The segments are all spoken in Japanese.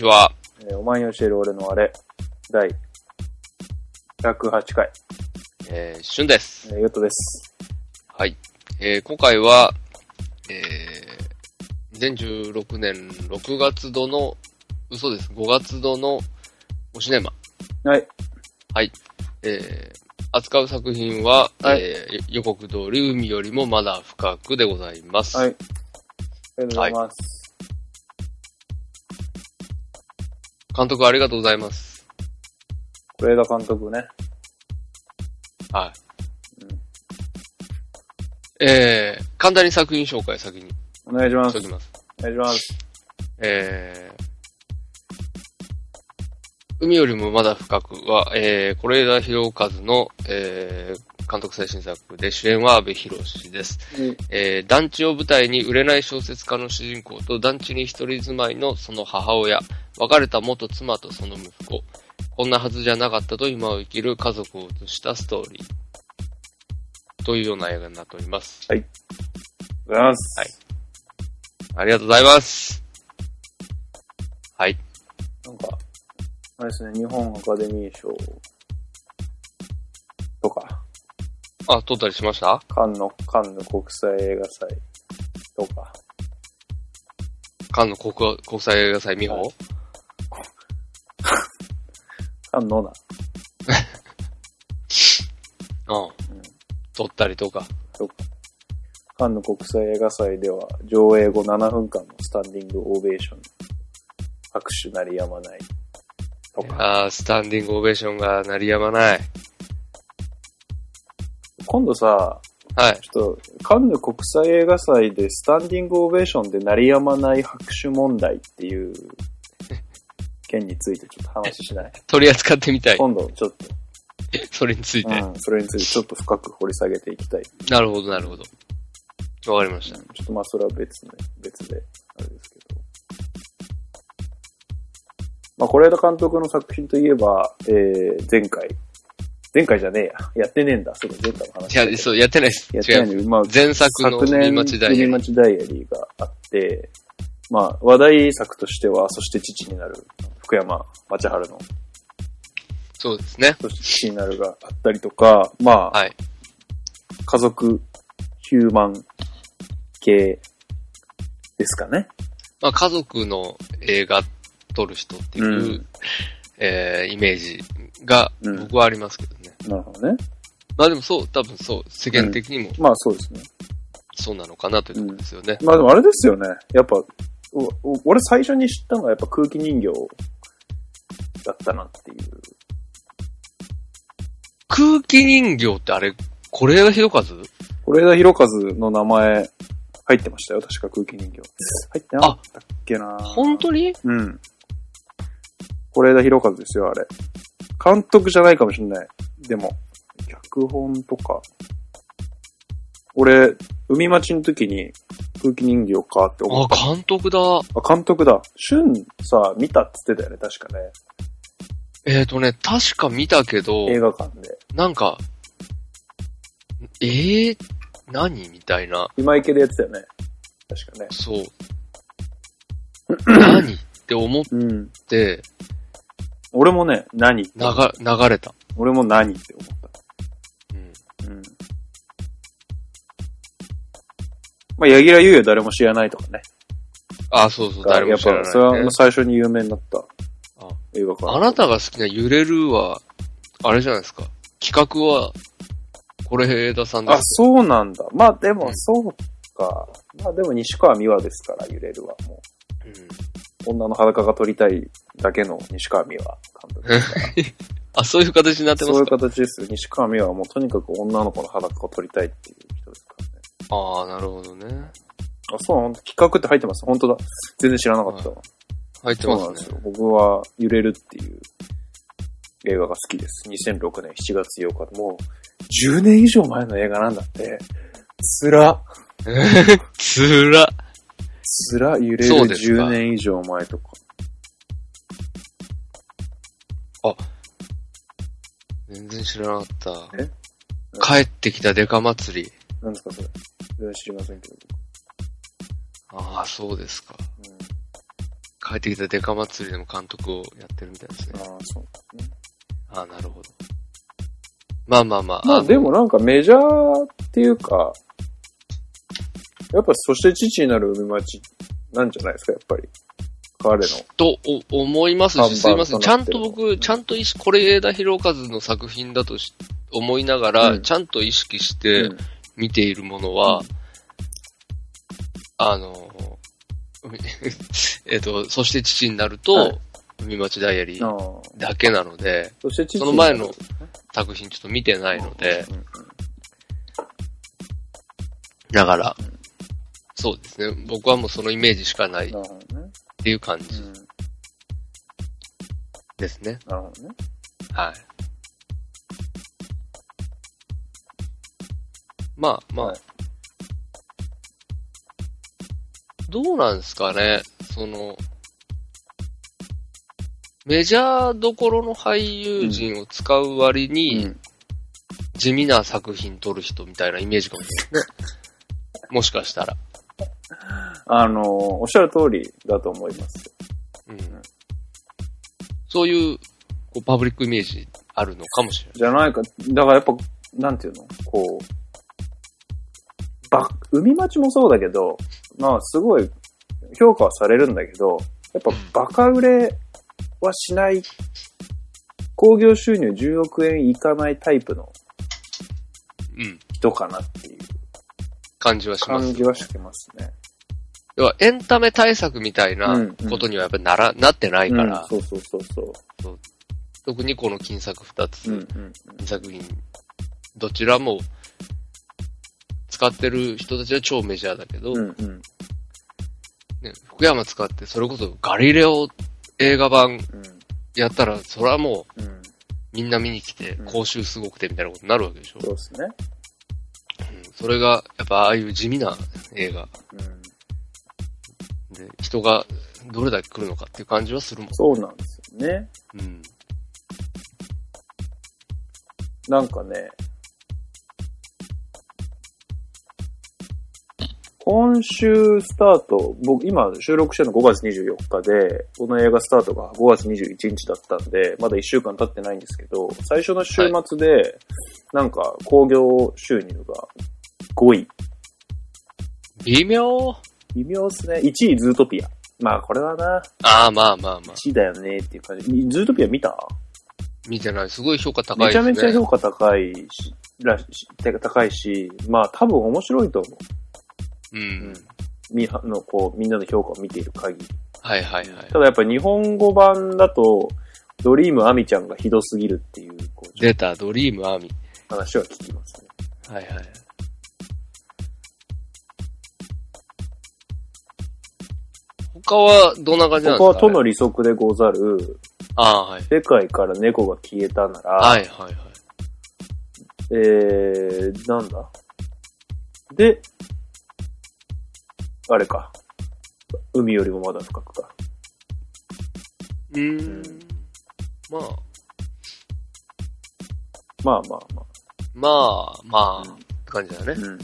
ちは。えーお前に教える俺のあれ、第108回、えー、しゅんです。えー、ゆっとです。はい。えー、今回は、えー、2016年6月度の、嘘です、5月度のおシネマ。はい。はい。えー、扱う作品は、はいえー、予告通り海よりもまだ深くでございます。はい。ありがとうございます。監督ありがとうございます。是枝監督ね。はい。うんえー、簡単に作品紹介先にお願いします。お願いします。えー、海よりもまだ深くは、えー、是枝裕和の、えー、監督最新作で主演は阿部寛です。うんえー、団地を舞台に売れない小説家の主人公と団地に一人住まいのその母親、別れた元妻とその息子、こんなはずじゃなかったと今を生きる家族を映したストーリー。というような映画になっております。ありがとうございます。はいありがとうございます。はい。なんか、あれですね、日本アカデミー賞とか、あ、撮ったりしました？カンヌ、カンヌ国際映画祭とか、カンヌ国国際映画祭美穂、はい。カンヌのな、うん。撮ったりとか。とか、カンヌ国際映画祭では上映後7分間のスタンディングオベーション、拍手鳴りやまない。とか、あースタンディングオベーションが鳴りやまない。今度さ、はい。ちょっと、カンヌ国際映画祭でスタンディングオベーションで鳴りやまない拍手問題っていう件についてちょっと話しない？取り扱ってみたい。今度ちょっそれについと、て？うん、それについてちょっと深く掘り下げていきたい。なるほど、なるほど。わかりました。ちょっとまあそれは別ね、別で、あれですけど。まあ、是枝監督の作品といえば、えー、前回、前回じゃねえや。やってねえんだ。そうだ、前回の話いや、そう、やってないです。やってないまあ、前作の昨年、海町ダイヤリー海町ダイアリーがあって、まあ、話題作としては、そして父になる、福山町春の、そうですね。そして父になるがあったりとか、まあ、はい。家族、ヒューマン系ですかね。まあ、家族の映画撮る人っていう、うんえー、イメージがうん僕はありますけどね。なるほどね。まあでもそう、多分そう、世間的にもまあそうですね。そうなのかなというところですよね。まあでもあれですよね。やっぱ、おお俺最初に知ったのはやっぱ空気人形だったなっていう。空気人形ってあれ、是枝裕和？是枝裕和の名前入ってましたよ。確か空気人形。入ってなかったっけな本当に？うん。是枝裕和ですよ、あれ。監督じゃないかもしんない。でも、脚本とか。俺、海町の時に空気人形かって思った。あ、監督だ。あ、監督だ。俊さ、見たって言ってたよね、確かね。えーとね、確か見たけど、映画館で。なんか、えー、何みたいな。今池でやってたよね。確かね。そう。何って思っうん。て、俺もね、何流、流れた。俺も何って思っうん。た。うん。まあ、柳楽優弥誰も知らないとかね。あ、そうそう、誰も知らやっぱ、それない、ねは。最初に有名になったあ映画館。あなたが好きな揺れるは、あれじゃないですか。企画は、是枝さんであ、す。そうなんだ。まあでもう、んそうか。まあでも西川美和ですから、揺れるはもうんう。女の裸が撮りたいだけの西川美和監督ですから。あ、そういう形になってまそういうすか形ですよ。西川美和はもうとにかく女の子の裸を撮りたいっていう人ですからね。ああ、なるほどね。あ、そうなんだ。企画って入ってます。本当だ。全然知らなかったわ。入ってまねそうなんですすよ。。僕は揺れるっていう映画が好きです。2006年7月8日でもう10年以上前の映画なんだって。つら。つら。つら揺れるそうですか10年以上前とか。全然知らなかった。え？帰ってきたデカ祭り。なんですかそれ。全然知りませんけど。ああ、そうですか。うん。帰ってきたデカ祭りでも監督をやってるみたいですね。ああ、そうね。ああ、なるほど。まあまあまあ。のまあでもなんかメジャーっていうか、やっぱそして父になる海町なんじゃないですか、やっぱり。彼の。とお思いますし、すいません。ちゃんと僕、ちゃんと意識、これ枝博和の作品だとし思いながら、うん。ちゃんと意識してうん。見ているものは、うん。あの、海 えっと、そして父になると、はい。海町ダイアリー。だけなので、そして父その前の作品ちょっと見てないので、うんうんだから、そうですね。僕はもうそのイメージしかないっ。ていう感じうん。ですね。なるほどね。はい。まあまあ、はいどうなんですかね、その、メジャーどころの俳優陣を使う割に、うん地味な作品撮る人みたいなイメージかもしれないね。もしかしたら。あの、おっしゃる通りだと思います。うん、そういうこうパブリックイメージあるのかもしれない。じゃないか。だからやっぱ、なんていうの？こう、ば、海町もそうだけど、まあすごい評価はされるんだけど、やっぱバカ売れはしない、興行収入10億円いかないタイプのうん。人かなっていう感じはします感。じはしてますね。要はエンタメ対策みたいなことにはやっぱりなら、なってないから、うんそうそうそうそう。特にこの金作二つ、うんうん二作品、どちらも使ってる人たちは超メジャーだけど、ね、福山使ってそれこそガリレオ映画版うん。やったら、それはもううん。みんな見に来てうん、講習すごくてみたいなことになるわけでしょ。そうですね。うん。それが、やっぱああいう地味な映画。うんで、人がどれだけ来るのかっていう感じはするもん。そうなんですよね。うん。なんかね、今週スタート、僕今収録してるの5月24日で、この映画スタートが5月21日だったんで、まだ1週間経ってないんですけど、最初の週末で、なんか興行収入が5位。微妙微妙っすね。1位ズートピア。まあこれはな、ああ、まあまあまあ。1位だよねっていう感じ。ズートピア見た？見てない。すごい評価高いめちゃですね。めちゃ評価高いし、らしてか高いし、まあ多分面白いと思う。うん。みはの、こう、みんなの評価を見ている限り。はいはいはい。ただやっぱ日本語版だと、ドリームアミちゃんがひどすぎるっていう、こう、出た、ドリームアーミ話は聞きますね。ー。はいはい。他はどんな感じなんですか、ね、ここはとの利息でござる、ああ、はい。世界から猫が消えたなら、はいはいはい。えー、なんだ？で、あれか。海よりもまだ深くか。うーん。まあ、まあまあままあ、まあ、うんって感じだねあ。。うん。うん。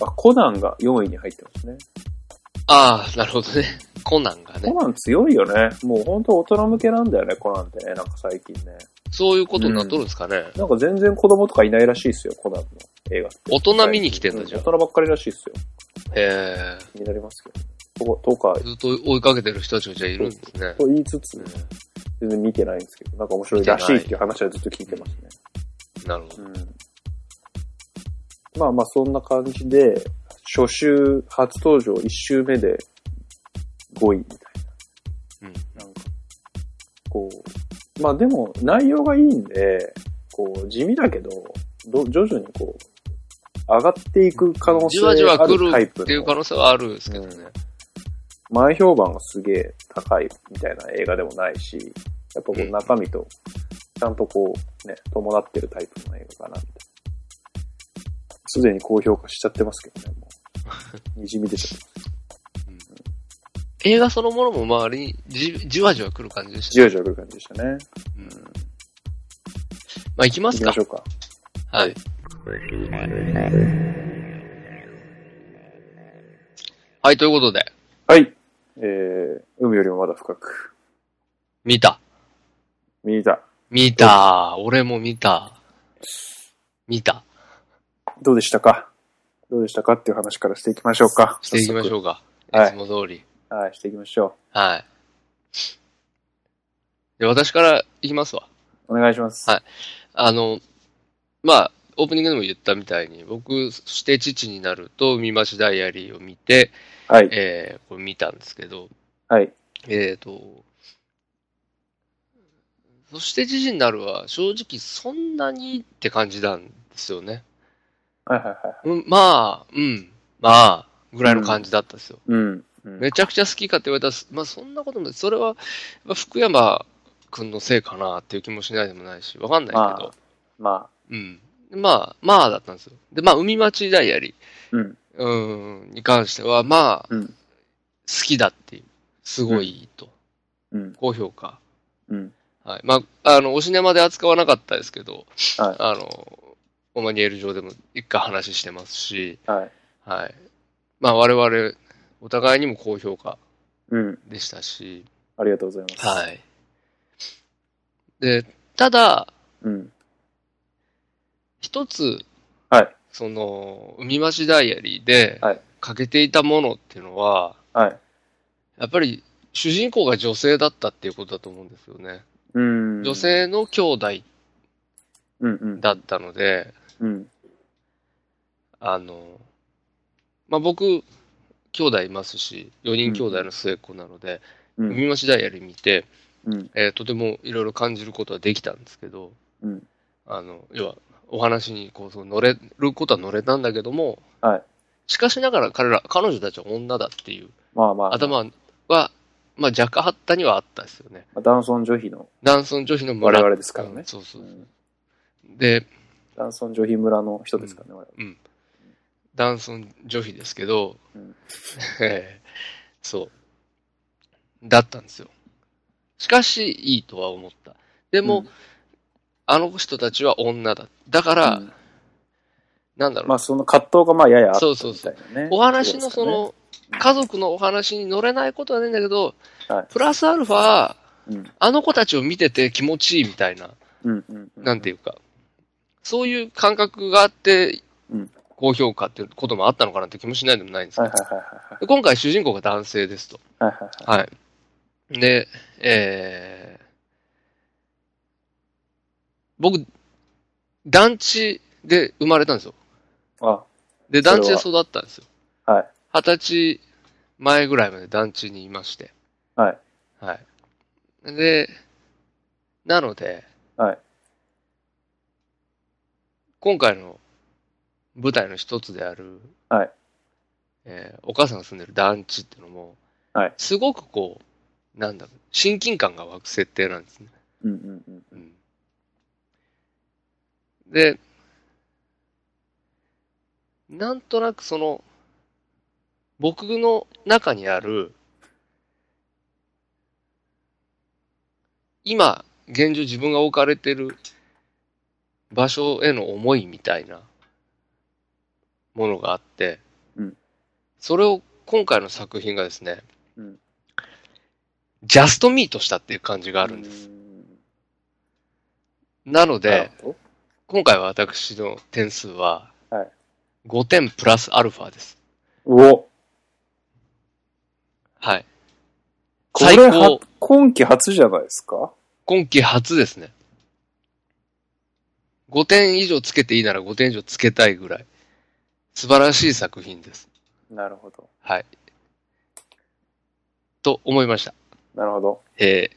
あ、コナンが4位に入ってますね。ああ、なるほどね。コナンがねコ。ナン強いよね。もう本当大人向けなんだよね、コナンってね。なんか最近ね。そういうことになっとるんですかね。なんか全然子供とかいないらしいですよ、コナンの映画って。大人見に来てんだじゃんう大人ばっかりらしいですよ。へえ。気になりますけど。ととか、ずっと追いかけてる人たちがじゃあいるんですね。と言いつつ、全然見てないんですけど、なんか面白いらしいっていう話はずっと聞いてますね。なるほど。うん。まあまあそんな感じで、初週、初登場1週目で5位みたいうん。な。なんか、こう、まあでも内容がいいんで、こう、地味だけど、ど徐々にこう、上がっていく可能性じわじわあ来るるタイプっていう可の、能性はあるんですけどね。前評判がすげえ高いみたいな映画でもないし、やっぱこううん中身と、ちゃんとこう、ね、伴ってるタイプの映画かな、みた。すでに高評価しちゃってますけどね、もう。にじみ出ちゃってます。映画そのものも周りにじじわじわ来る感じでした。じわじわ来る感じでしたね。うんまあ行きますか行きましょ。うか。はい。はい、ということで、はい。えー、海よりもまだ深く。見た。見た。見た。俺も見た。見た。どうでしたか？どうでしたかっていう話からしていきましょうか。していきましょう。うか。はいいつも通り。はい、していきましょはい。で、私からいきますわ。う。お願いします。はいあの、まあ、オープニングでも言ったみたいに、僕、そして父になると、海町ダイアリーを見て、はい。えー、これ見たんですけど、はい。えーと、そして父になるは、正直そんなにって感じなんですよね。はいはいはい。うん、まあ、うん、まあ、ぐらいの感じだったんですよ。うん。うんめちゃくちゃ好きかって言われたら、まあそんなこともない。それは、福山くんのせいかなっていう気もしないでもないし、わかんないけまど、まうん。まあ、まあだったんですよ。で、まあ、海町ダイアリあ、うん。ー、うん、に関しては、まあ、うん好きだっていう、すごいと、うん。高評価。うん。はい。まあ、あの、おシネマで扱わなかったですけど、はいあの、オマニエル上でも一回話してますし、はい。はい。まあ、我々、お互いにも高評価うん。でしたし、ありがとうございます。はい。で、ただ、うん。一つ、はい。その、海町ダイアリーではい、欠けていたものっていうのは、はい。やっぱり、主人公が女性だったっていうことだと思うんですよね。うん。女。性の兄弟うんうん。だったので、うん。あの、まあ、僕、兄弟いますし、4人兄弟の末っ子なので、うん。海町ダイアリー見て、うん。えーとてもいろいろ感じることはできたんですけど、うん。あの、要は、お話にこう、そう乗れることは乗れたんだけども、はい。しかしながら彼ら、彼女たちは女だっていうまあまあ。頭は、まあ若干あったにはあったですよね。ダンソン女妃の男尊女妃の我村。々ですからねうん。そうそうう。んで、ダンソン女妃村の人ですからね、我々。うん。男尊女妃ですけど、うんええ そう。だったんですよ。しかし、いいとは思った。でも、うんあの人たちは女だ。だから、うんなんだろう、まあその葛藤がまあややあったみそうそうそう。お話のその、家族のお話に乗れないことはないんだけど、はいプラスアルファ、ですかね。あの子たちを見てて気持ちいいみたいな、うん。うんうんうん。なんていうか、そういう感覚があってうん、高評価っていうこともあったのかなって気もしないでもないんですけど、今回主人公が男性ですと。はい。はい。で、えー、僕、団地で生まれたんですよ。あ、で、団地で育ったんですよ。はい。二十歳前ぐらいまで団地にいまして。はい。はい。で、なので、はい。今回の舞台の一つである、はい。えーお母さんが住んでる団地っていうのも、はいすごくこう、なんだろう、親近感が湧く設定なんですね。うんうんうん。うんで、なんとなくその、僕の中にある、今、現状自分が置かれてる場所への思いみたいなものがあって、うんそれを今回の作品がですね、うんジャストミートしたっていう感じがあるんです。なので、今回は私の点数ははい、5点プラスアルファです。おはい。最高は、今季初じゃないですか？今季初ですね。5点以上つけていいなら5点以上つけたいぐらい。素晴らしい作品です。なるほど。はい。と思いました。なるほど。え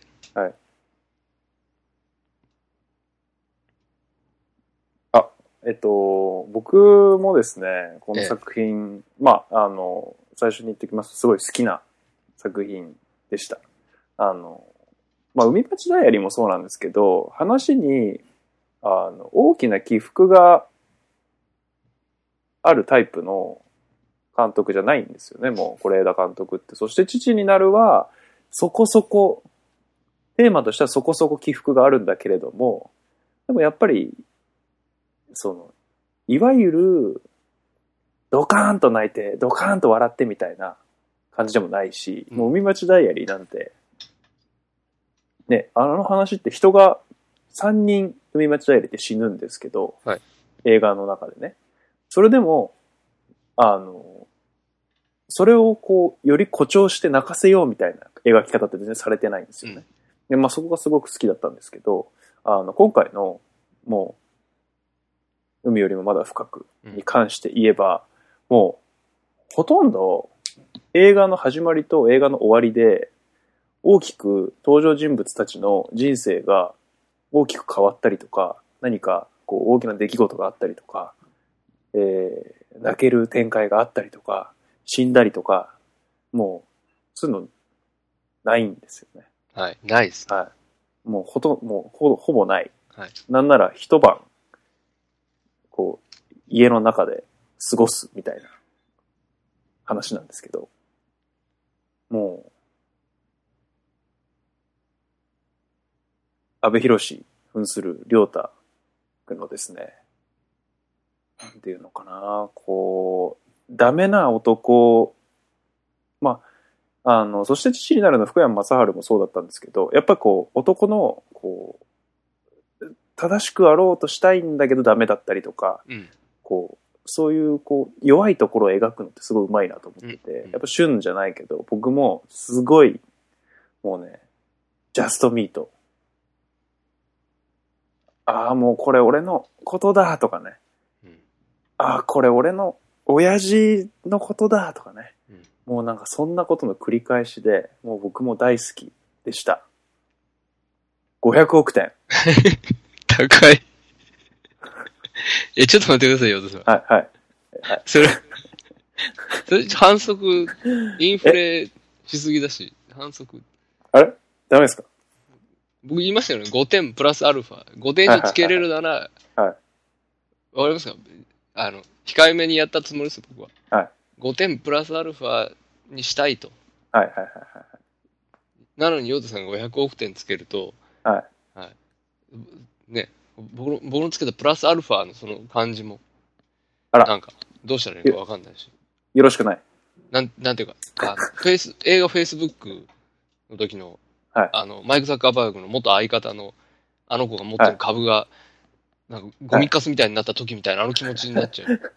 えっと、僕もですね、この作品、まあ、あの、最初に言っておきますと、すごい好きな作品でした。あの、まあ、海町ダイアリーもそうなんですけど、話に、あの、大きな起伏があるタイプの監督じゃないんですよね、もう、是枝監督って。そして、父になるは、そこそこ、テーマとしてはそこそこ起伏があるんだけれども、でもやっぱり、その、いわゆる、ドカーンと泣いて、ドカーンと笑ってみたいな感じでもないし、うんもう海町ダイアリーなんて、ね、あの話って人が3人海町ダイアリーって死ぬんですけど、はい映画の中でね。それでも、あの、それをこう、より誇張して泣かせようみたいな描き方って全然されてないんですよね。で、まあそこがすごく好きだったんですけど、あの、今回の、もう、海よりもまだ深くに関して言えば、もう、ほとんど映画の始まりと映画の終わりで、大きく登場人物たちの人生が大きく変わったりとか、何かこう大きな出来事があったりとか、えー、泣ける展開があったりとか、死んだりとか、もう、そういうの、ないんですよね。はい。ないです。はい。もうほとんど、もうほぼほぼない。はい。なんなら一晩、こう、家の中で過ごすみたいな話なんですけど、もう、安倍博士扮する良太君のですね、なんていうのかな、こう、ダメな男、まあ、あの、そして父になるの福山雅治もそうだったんですけど、やっぱりこう、男の、こう、正しくあろうとしたいんだけどダメだったりとか、うん。こう、そういう、こう、弱いところを描くのってすごい上手いなと思ってて、うんうんやっぱ旬じゃないけど、僕もすごい、もうね、ジャストミート。ああ、もうこれ俺のことだとかね。うん。ああ、これ俺の親父のことだとかね。うんもうなんかそんなことの繰り返しで、もう僕も大好きでした。500億点。高い。え、ちょっと待ってくださいよ、私は。はい、はい。はい。それ、それ反則、インフレしすぎだし、反則。あれ？ダメですか？僕言いましたよね。5点プラスアルファ。5点以上つけれるなら、はい。わかりますか？あの、控えめにやったつもりです、僕は。はい。5点プラスアルファにしたいと。はい、はい、はいはい。なのに、ヨータさんが500億点つけると、はい。はい。ね、僕の、僕のつけたプラスアルファのその感じも、あらなんか、どうしたらいいかわかんないし。よろしくない。なん、なんていうか、あのフェイス、映画フェイスブックの時の、はいあの、マイク・ザッカーバーグの元相方の、あの子が持ってる株が、なんか、ゴミカスみたいになった時みたいな、あの気持ちになっちゃう。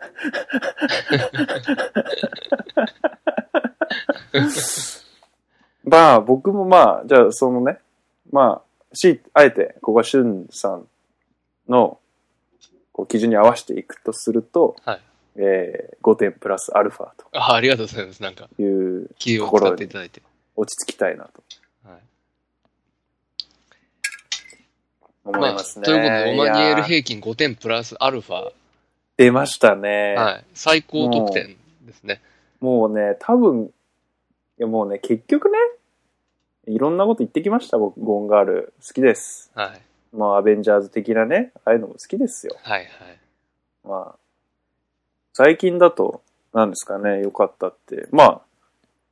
まあ、僕もまあ、じゃあ、そのね、まあ、し、あえて、ここはしゅんさんの、こう、基準に合わせていくとすると、はいえー、5点プラスアルファあありがとうございます。なんか、という、気を使っていただいて。落ち着きたいなとはい。思いますね。ということで、オマニエル平均5点プラスアルファ、出ましたね。はい。最高得点ですね。もうね、多分、いやもうね、結局ね、いろんなこと言ってきました、僕、ゴンガール。好きです。はい。まあ、アベンジャーズ的なね、ああいうのも好きですよ。はいはい。まあ、最近だと、何ですかね、良かったって。まあ、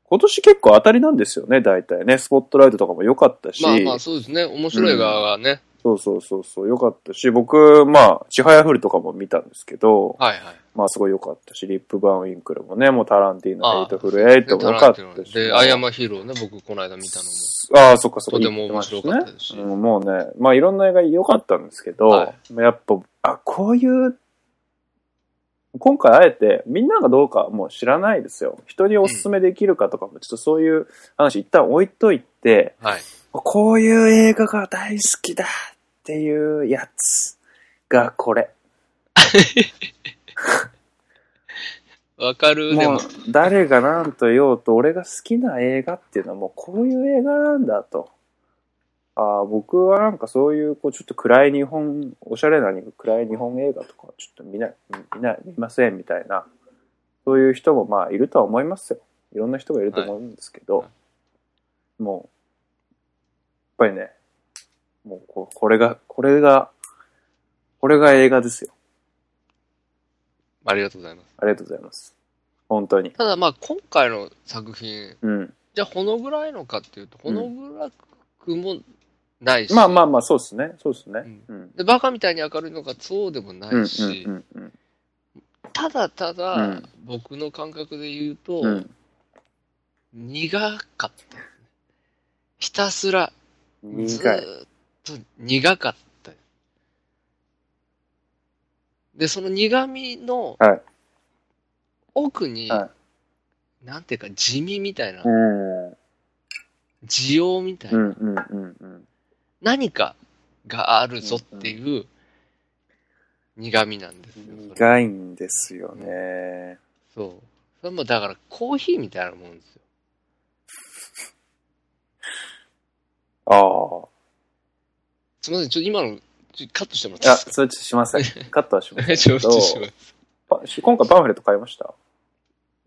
今年結構当たりなんですよね、大体ね。スポットライトとかも良かったし。まあまあそうですね。面白い側がね。そうそうそうそう、良かったし、僕、まあ、ちはやふるとかも見たんですけど、はいはい。まあすごい良かったし、リップヴァンウィンクルもね、もうタランティーノ、ああヘイトフルエイトも良かったし。で、アイアマヒーローね、僕この間見たのも。ああ、そっかそっか。とても面白かったですしねうん、もうね、まあいろんな映画良かったんですけど、はまあやっぱ、あ、こういう、今回あえて、みんながどうかはもう知らないですよ。人におすすめできるかとかも、ちょっとそういう話一旦置いといて、はい。こういう映画が大好きだっていうやつがこれ。わかる、でももう。誰が何と言おうと俺が好きな映画っていうのはもうこういう映画なんだと。ああ僕はなんかそういうこうちょっと暗い日本、おしゃれな暗い日本映画とかはちょっと見ない、見ない、見ませんみたいな、そういう人もまあいるとは思いますよ。いろんな人がいると思うんですけど、はもう、ぱりね、もうここれが、これが、これが映画ですよ。ありがとうございます。ありがとうございます。本当に。ただまあ今回の作品、うん。じゃあほのぐらいのかっていうと、ほのぐらくもないし、まあまあまあ、そうですね。そうですね。うんうん。で、バカみたいに明るいのかそうでもなうんいし、うんうんただただ、うん僕の感覚で言うと、うん。苦かった。ひたすら、ず苦い。ーっと苦かった。で、その苦味のはい奥に、はなんていうか地味みたいな、うん。需要みたいな、うんうんうんうん。何かがあるぞっていう苦味なんですよ。それ苦いんですよね。そう。それもだからコーヒーみたいなもんですよ。ああ。すみません、ちょっと今のカットしてもらっていいですそれちょっとしません。カットはしませかんちょっ。とします。パ今回パンフレット買いました？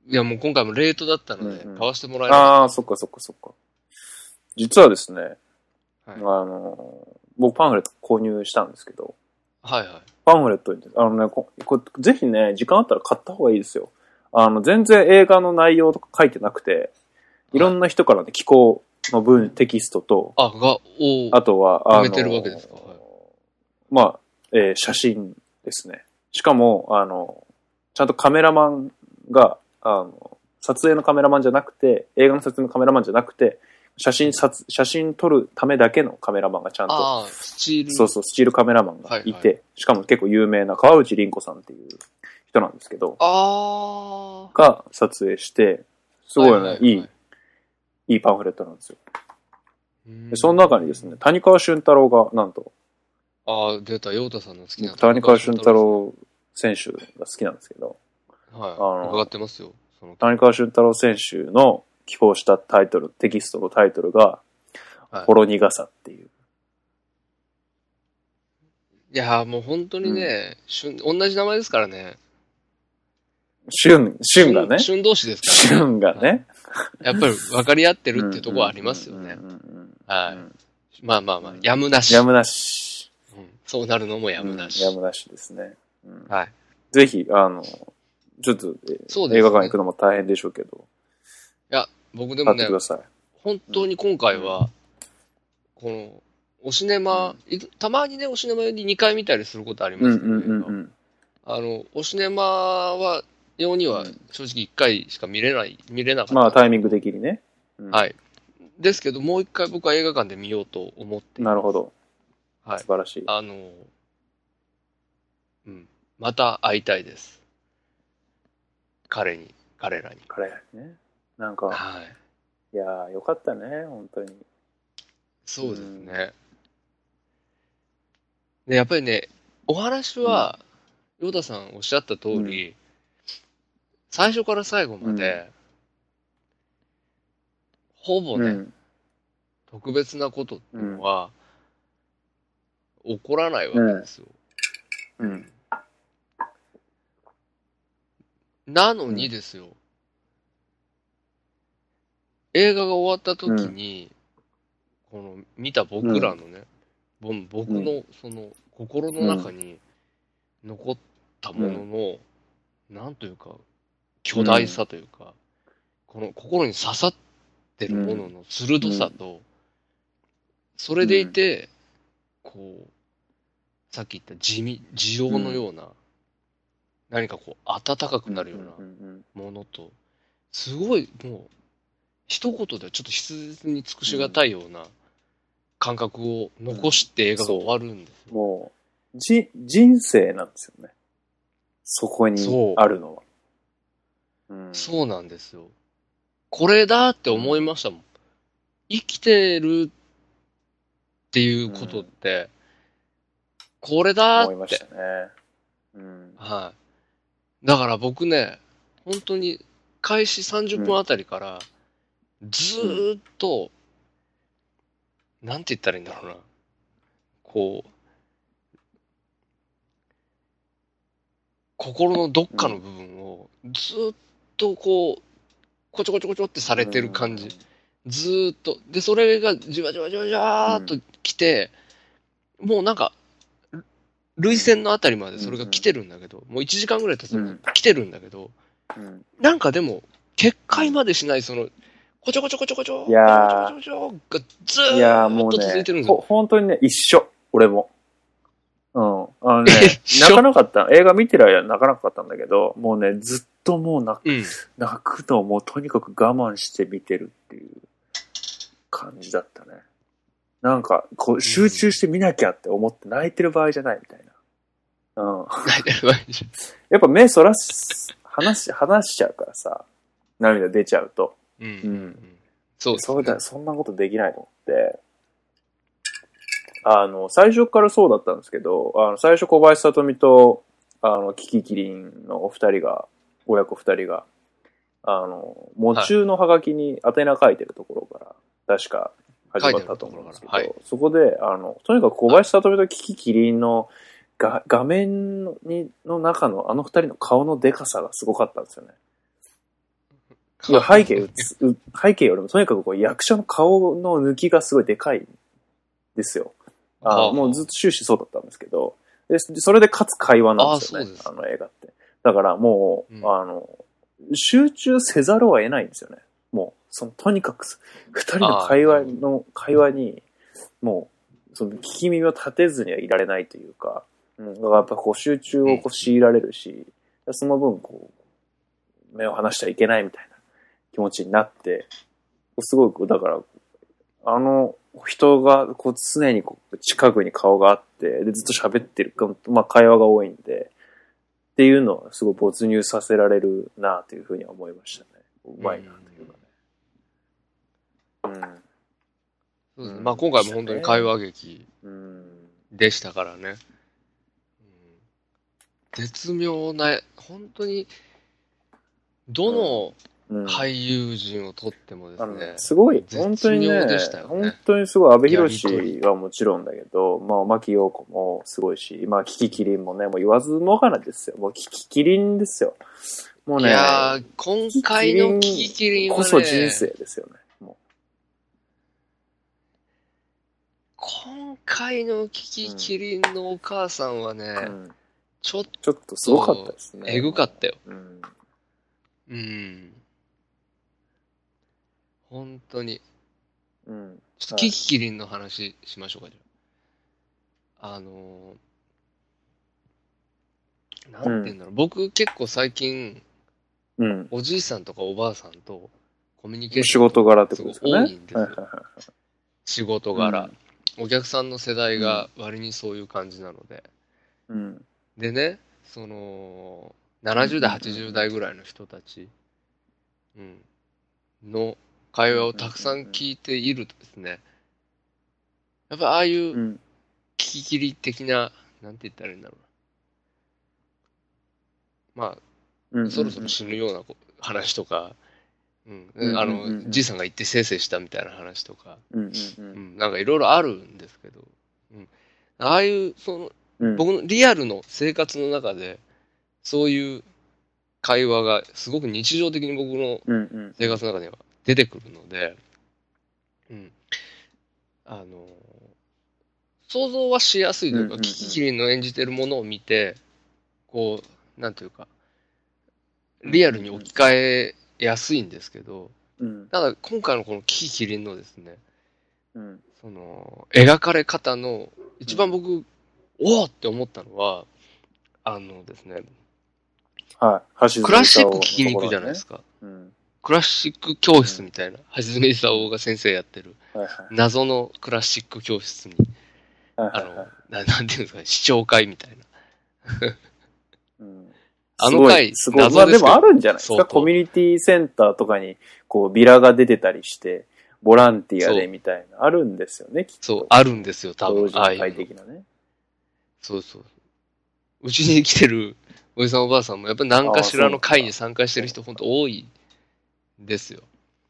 いや、もう今回もレートだったので、うんうん買わせてもらえなかっああ、そっかそっかそっか。実はですね、はいあの、僕パンフレット購入したんですけど、た。はいはい。パンフレットに、あのね、ここぜひね、時間あったら買った方がいいですよ。あの、全然映画の内容とか書いてなくて、いろんな人からね、気候の文、テキストと、あ、が、おあとは、あの、埋めてるわけですか？はいまあ、えー写真ですね。しかも、あの、ちゃんとカメラマンが、あの、撮影のカメラマンじゃなくて、映画の撮影のカメラマンじゃなくて、写真撮、写真撮るためだけのカメラマンがちゃんと、ああ、スチール。そうそう、スチールカメラマンがいて、はいしかも結構有名な川内凛子さんっていう人なんですけど、ああ。が撮影して、すごいね、はいはいいはいい、いいパンフレットなんですよ。うんでその中にですね、谷川俊太郎が、なんと、ああ、出た、陽太さんの好きな。谷川俊太。郎選手が好きなんですけど、はい。の伺ってますよ。谷川俊太郎選手の寄稿したタイトル、テキストのタイトルが、はいほろ苦さっていう。いやーもう本当にね、旬同じ名前ですからね。俊、俊がね、旬同士ですからね。俊がね。やっぱり分かり合ってるっていうところはありますよねはい。うんまあまあまあ、やむなし。やむなし。うんそうなるのもやむなし。うんやむなしですね。うんはい。ぜひ、あの、ちょっと、えそうですね映画館行くのも大変でしょうけど、いや、僕でもね。本当に今回は、この、おシネマ、いたまにね、おシネマに2回見たりすることありますけど。あの、おシネマは、用には正直1回しか見れない、見れなかった。まあ、タイミング的にね。うんはい。ですけど、もう一回僕は映画館で見ようと思ってなるほど。はい素。晴らしい。あの、うん。また会いたいです。彼に、彼らに。彼ね。なんか、はい。いやー、よかったね、本当に。そうですね。で、やっぱりね、お話は、ヨダさんおっしゃった通り、最初から最後まで、ほぼね、うん。特別なことっていうのは、起こらないわけですよ。うん。なのにですよ、映画が終わった時に、この見た僕らのね、ぼん僕のその心の中に残ったものの、なんというか、巨大さというか、この心に刺さってるものの鋭さと、それでいて、こう、さっき言った地味、地用のような、何かこう、温かくなるようなうんものと、すごいもう、一言ではちょっと筆に尽くしがたいような感覚を残して映画が終わるんですよ。もう、じ、人生なんですよね。そこにあるのは。うんそうなんですよ。これだって思いましたもん。生きてるっていうことって、これだって思いました。ね。うん。はい。だから僕ね、本当に開始30分あたりから、ずーっと、なんて言ったらいいんだろうな。こう、心のどっかの部分を、ずーっとこう、こちょこちょこちょってされてる感じ。ずーっと。で、それがじわじわじわじわーっと来て、もうなんか、涙腺のあたりまでそれが来てるんだけど、もう1時間ぐらい経つうん来てるんだけど、うん。なんかでも、決壊までしない、その、こちょこちょこちょこちょ、いやーこちょこちょこちょがずーーっと続いてるんですよ。ほ、本当にね、一緒。俺も。うん。ああのね え、泣かなかった。映画見てる間は泣かなかったんだけど、もうね、ずっともう泣くうん。泣くのをもうとにかく我慢して見てるっていう感じだったね。なんか、こう、集中して見なきゃって思って泣いてる場合じゃないみたいな。うん。泣いてる場合じやっぱ目そらす、話し、話しちゃうからさ、涙出ちゃうと。うん。うんうんそうですねそうだ、そんなことできないと思って。あの、最初からそうだったんですけど、あの、最初小林聡美と、あの、キキキリンのお二人が、親子二人が、あの、喪中のハガキに宛名書いてるところから、確か始まったと思うんですけど、書いそこで、あの、とにかく小林聡美とキキキリンのが画面にの中のあの二人の顔のデカさがすごかったんですよね。いや背景背景よりもとにかくこう役者の顔の抜きがすごいでかいんですよ。あもうずっと終始そうだったんですけど、でそれでかつ会話なんですよね。あの映画って。だからもう、うんあの、集中せざるを得ないんですよね。もう、そのとにかく二人の会話の、会話に、もう、その聞き耳を立てずにはいられないというか、うん、だからやっぱこう集中をこう強いられるし、その分こう、目を離しちゃいけないみたいな気持ちになって、すごく、だから、あの人がこう常にこう近くに顔があって、でずっと喋ってるか、まあ会話が多いんで、っていうのはすごい没入させられるなというふうには思いましたね。うまいなというかね。そうですねまあ今回も本当に会話劇うん。うん。でしたからね。うん絶妙な、本当に、どのうん俳優陣をとってもですねすごい、絶本当にねね本当にすごい、安部寛はもちろんだけど、まあ、牧陽子もすごいし、まあ、キキキリンもね、もう言わずもがなですよ。もうキキキリンですよ。もういね、やー、今回のキキキリンはね、こそ人生ですよね。も今回のキキキリンのお母さんはね、う、うんちょっちょっとすごかったですね。とえぐかったよ。うん。うん。本当に。うん。ちょっとキキキリンの話しましょうか、じゃあ。あのー、なんて言うんだろう、僕結構最近、うん。おじいさんとかおばあさんとコミュニケーシ仕ョン事柄ってことですかね。多いんですよ仕事柄、うんお客さんの世代が割にそういう感じなので。うん。でね、その、70代、80代ぐらいの人たち、うん、の会話をたくさん聞いているとですね、やっぱああいううん。聞き切り的な、なんて言ったらいいんだろうな。まうんあ、そろそろ死ぬようなこ話とか、うん。うんあの、じいさんが言ってせいせいしたみたいな話とか、うんなんかいろいろあるんですけど、うん、ああいう、その、うん。僕のリアルの生活の中で、そういう会話がすごく日常的に僕の。生活の中では出てくるので、うん。あの、想像はしやすいというか、うんうんうんキキキリンの演じてるものを見て、こう、なんというか、リアルに置き換えやすいんですけど、うん。ただ今回のこのキキキリンのですね、うん。その、描かれ方の、一番僕、おおって思ったのは、あのですね、はい。橋クラシック聞きに行くじゃないですか。か。うん。クラシック教室みたいな、はじめいさおが先生やってる、はいはい。謎のクラシック教室に、あのはいはいはい、な なんていうんですかね、視聴会みたいな。うんあの回すごい。すごいまあでもあるんじゃないですか。コミュニティセンターとかに、こう、ビラが出てたりして、ボランティアでみたいな、あるんですよね、きっと。そう、あるんですよ、多分。同会的なね。そうそう。うちに来てるおじさんおばあさんも、やっぱり何かしらの会に参加してる人、本当多いんですよ。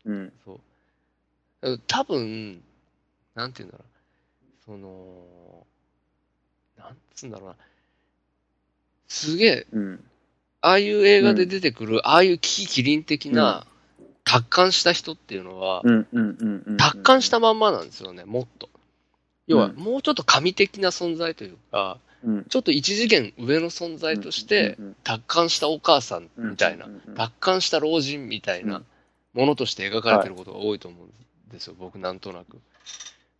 うん。そう。多分、なんて言うんだろう。その、なんつうんだろうな。すげえ、うん。ああいう映画で出てくる、ああいうキキキリン的な、達観した人っていうのは、うんうんうんうん。達観したまんまなんですよね、もっと。要は、うんもうちょっと神的な存在というか、うん、ちょっと一次元上の存在として、うん、達観したお母さんみたいなうん、うんうん達観した老人みたいなものとして描かれてることが多いと思うんですよ、僕なんとなく。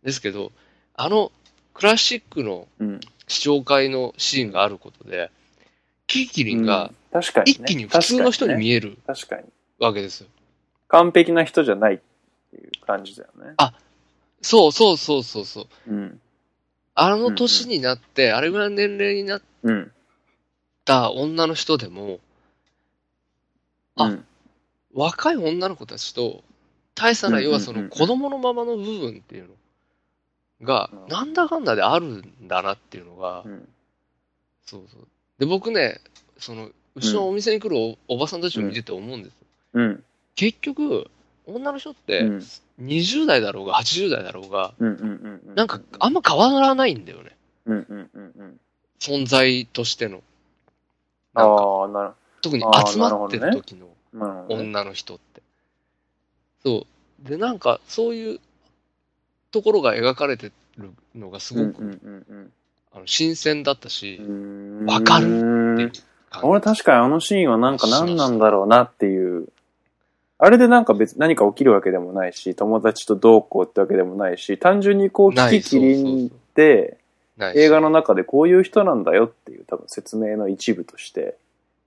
ですけど、あのクラシックのうん。視聴会のシーンがあることで、キキキリンが。一気に普通の人に見ええる確かに,、ね。わけですよ。完璧な人じゃないっていう感じだよね。あそうそうそうそうそう。うん。あの年になって、あれぐらいの年齢になっうん。た女の人でも、あうん若い女の子たちと、大差な、うん要はその子供のままの部分っていうのがう、んなんだかんだであるんだなっていうのがう、ん。そうそう。で、僕ね、その、うちのお店に来るおおばさんたちを見てて思うんですよ。うん。結局、女の人ってうん、20代だろうが80代だろうが。なんかあんま変わらないんだよね。存在としての。なんかああ、なる特に集まってる時のなるほどね。女の人って。そう。で、なんか、そういうところが描かれてるのがすごく、うんうんうんあの新鮮だったし、うん。わかるるって俺確かにあのシーンはなんか何なんだろうなっていう。あれでなんか別、何か起きるわけでもないし、友達とどうこうってわけでもないし、単純にこう、キキキリンって、ないし映画の中でこういう人なんだよっていう多分説明の一部として、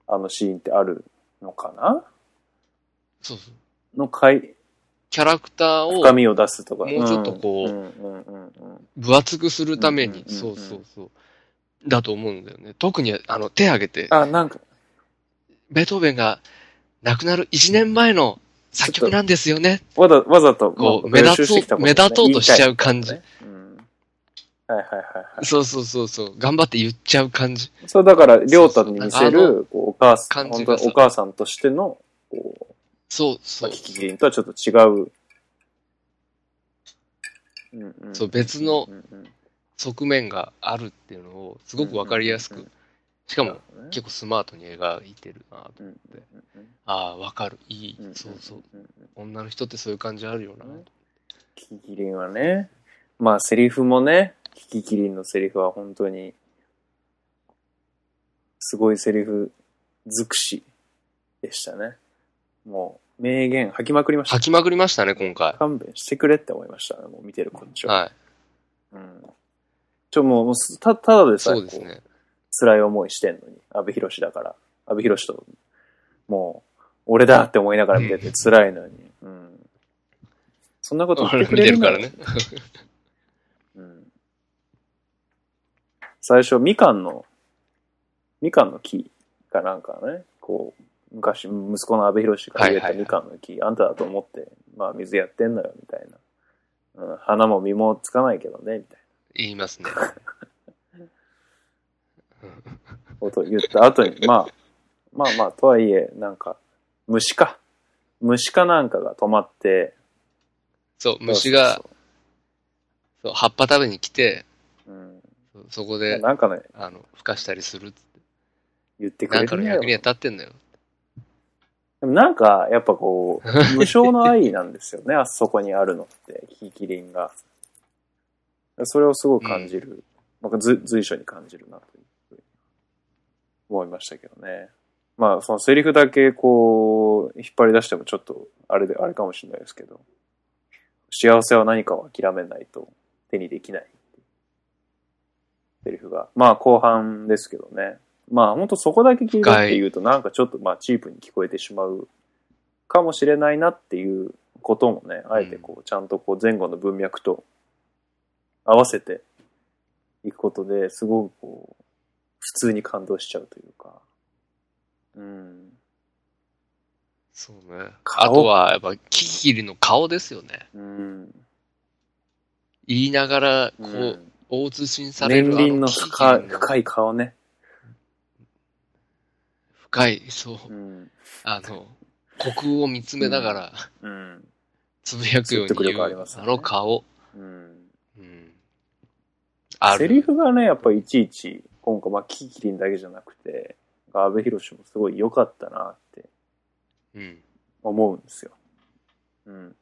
あのシーンってあるのかな？そうそう。の回、キャラクターを深みを出すとか。もうちょっとこう分厚くするために、そうそうそう。だと思うんだよね。特に、あの、手挙げて、あ、なんか、ベートーベンが亡くなる1年前の作曲なんですよね。わざわざと、こうまあ目立とう目立とうとしちゃう感じはいはいはいはい。そうそうそうそう。頑張って言っちゃう感じ。そう、だから、りょうたに見せる、お母さん、お母さんとしての、こう、そうそう。キキキリンとはちょっと違う。うんうんそう別のうんうん側面があるっていうのを、すごくわかりやすくうんうんうん、しかも、うん結構スマートに描いてるなと。うんうんああ、わかる。いいうんうん。そうそう。うんうん女の人ってそういう感じあるよな。キキキリンはね、まあセリフもね、キキキリンのセリフは本当に、すごいセリフ尽くしでしたね。もう、名言吐きまくりました吐。きまくりましたね、今回。勘弁してくれって思いましたね、もう見てるこっちは。はい。うん。ちょ、もう、た、ただでさえそうですね。辛い思いしてんのに、阿部寛だから。阿部寛と、もう、俺だって思いながら見てて辛いのに。うん。そんなこと言ってくれる てるからね。うん。最初、みかんの、みかんの木かなんかね、こう、昔、息子の阿部寛が植えたみかんの木、あんただと思って、まあ水やってんのよ、みたいな。うん、花も実もつかないけどね、みたい言いますね。な ことを言った後に、まあ、まあまあ、とはいえ、なんか、虫か。虫かなんかが止まって、そう、虫がそ、そう葉っぱ食べに来て、ううんそこで、なんかね、あの、孵化したりするって。言ってくなんかれるんだよの役には立ってんだよ。でもなんか、やっぱこう、無償の愛なんですよね、あそこにあるのって、キキリンが。それをすごく感じる、なんかず随所に感じるなというふうに思いましたけどね。まあ、そのセリフだけこう、引っ張り出してもちょっと、あれで、あれかもしれないですけど、幸せは何かを諦めないと手にできないセリフが。まあ、後半ですけどね。まあ、本当そこだけ聞いてって言うと、なんかちょっとまあ、チープに聞こえてしまうかもしれないなっていうこともね、あえてこう、ちゃんとこう、前後の文脈と合わせていくことですごくこう、普通に感動しちゃうというか。うん。そうね。顔？あとは、やっぱ、キキキリの顔ですよね。うん。言いながら、こう、うん大写しにされ年る。輪のキキキリ深い、の深い顔ね。深い、そう。うん。あの、虚空を見つめながら、うん。つぶやくように言う、力ありますねあの顔。うん。うん。ある。セリフがね、やっぱいちいち、今回、まあ、キキリンだけじゃなくて、阿部寛もすごい良かったなってうん。思うんですよ。うん。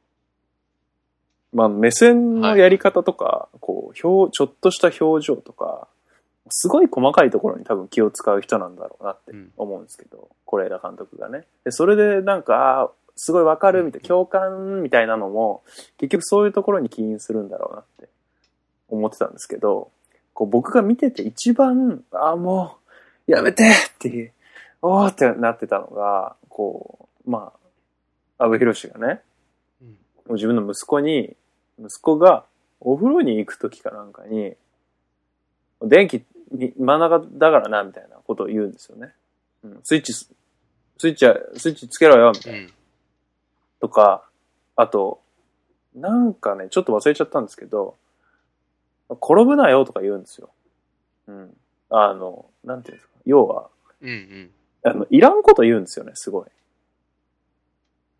まあ、目線のやり方とか、こう、表、ちょっとした表情とか、すごい細かいところに多分気を使う人なんだろうなってうん。思うんですけど、是枝監督がね。で、それでなんか、すごいわかるみたいな、共感みたいなのも、結局そういうところに起因するんだろうなって思ってたんですけど、こう僕が見てて一番、あ、もう、やめてっていう、おーってなってたのが、こう、まあ、安部寛がね、うん。もう自分の息子に、息子がお風呂に行く時かなんかに、電気に真ん中だからな、みたいなことを言うんですよね。うん、スイッチす、スイッチは、スイッチつけろよ、みたいな。うん。とか、あと、なんかね、ちょっと忘れちゃったんですけど、転ぶなよとか言うんですよ。うん。あの、なんていうんですか。要は、うんうん。あの、いらんこと言うんですよね、すごい。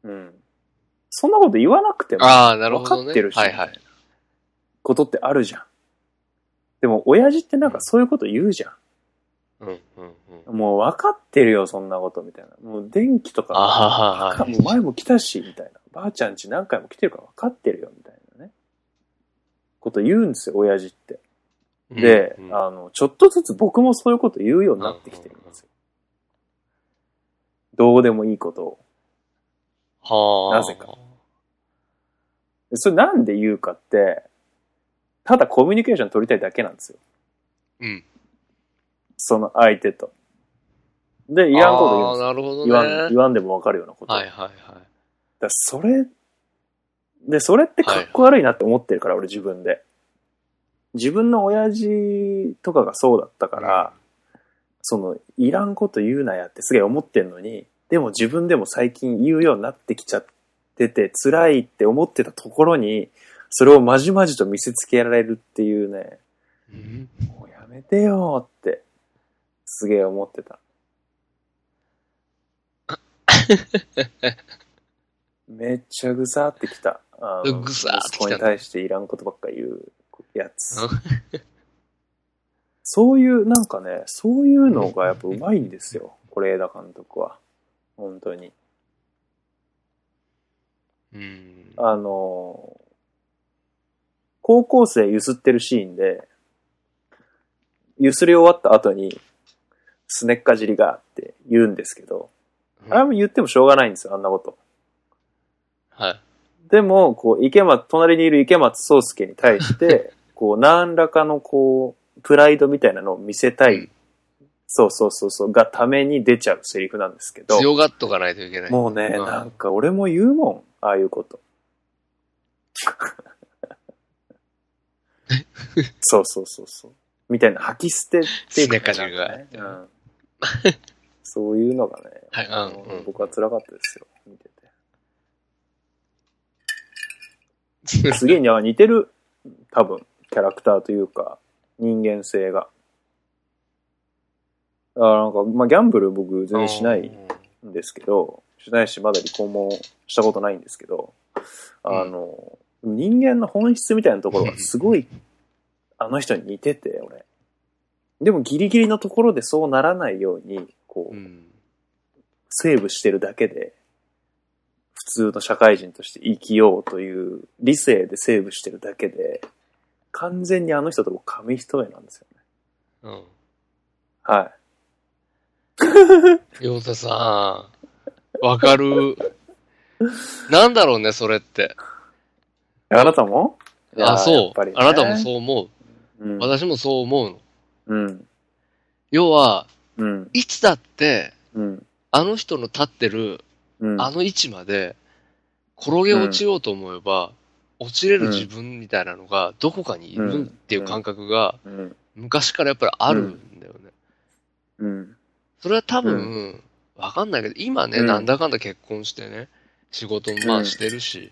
うん。そんなこと言わなくても、ああ、なるほどね。分かってるしはいはい。ことってあるじゃん。でも、親父ってなんかそういうこと言うじゃうんうんうん。ん。もう分かってるよ、そんなこと、みたいな。もう電気とか、ああ、もう前も来たし、みたいな。ばあちゃんち何回も来てるから分かってるよ、みたいなね。こと言うんですよ、親父って。で、うんうんあの、ちょっとずつ僕もそういうこと言うようになってきてるんですよ。どうでもいいことを。はあ。なぜかでそれなんで言うかって、ただコミュニケーション取りたいだけなんですよ。うん。その相手と。で、いらんこと言うんですよ。なるほどね。言わん、言わんでもわかるようなこと。はいはいはい。だそれ、で、それってかっこ悪いなって思ってるから、俺自分で。自分の親父とかがそうだったから、その、いらんこと言うなやってすげえ思ってんのに、でも自分でも最近言うようになってきちゃってて、辛いって思ってたところに、それをまじまじと見せつけられるっていうね、うんもうやめてよって、すげえ思ってた。めっちゃぐさってきた。あのぐさーってきた息子に対していらんことばっか言うやつ。そういう、なんかね、そういうのがやっぱうまいんですよ。是枝監督は。本当に。うん。あの、高校生ゆすってるシーンで、ゆすり終わった後に、すねっかじりがって言うんですけど、あれも言ってもしょうがないんですよ、あんなこと。はい。でも、こう、池松、隣にいる池松壮介に対して、こう、何らかのこう、プライドみたいなのを見せたい、そうそうそうそう、がために出ちゃうセリフなんですけど、強がっとかないといけない。もうね、うんなんか俺も言うもん、ああいうこと。そうそうそうそう。みたいな吐き捨てっていうかすねうんそういうのがね、はいうんうん僕は辛かったですよ、見てて。すげえにあ似てる、多分、キャラクターというか、人間性が。だからなんか、まあ、ギャンブル僕全然しないんですけど、しないし、まだ離婚もしたことないんですけど、あの、人間の本質みたいなところがすごい、あの人に似てて、俺。でもギリギリのところでそうならないように、こう、うん。セーブしてるだけで、普通の社会人として生きようという理性でセーブしてるだけで、完全にあの人と紙一重なんですよね。うん。はい。ヨタさん、わかる。なんだろうね、それって。あなたも？あ、そうやっぱり。ねあなたもそう思う。うん。私もそう思うの。うん。要は、うん。いつだって、うん。あの人の立ってる、うん。あの位置まで、転げ落ちようと思えば、落ちれる自分みたいなのが、どこかにいるっていう感覚が、うん。昔からやっぱりあるんだよね。うん。それは多分、わかんないけど、今ね、うんなんだかんだ結婚してね、仕事もまあしてるし、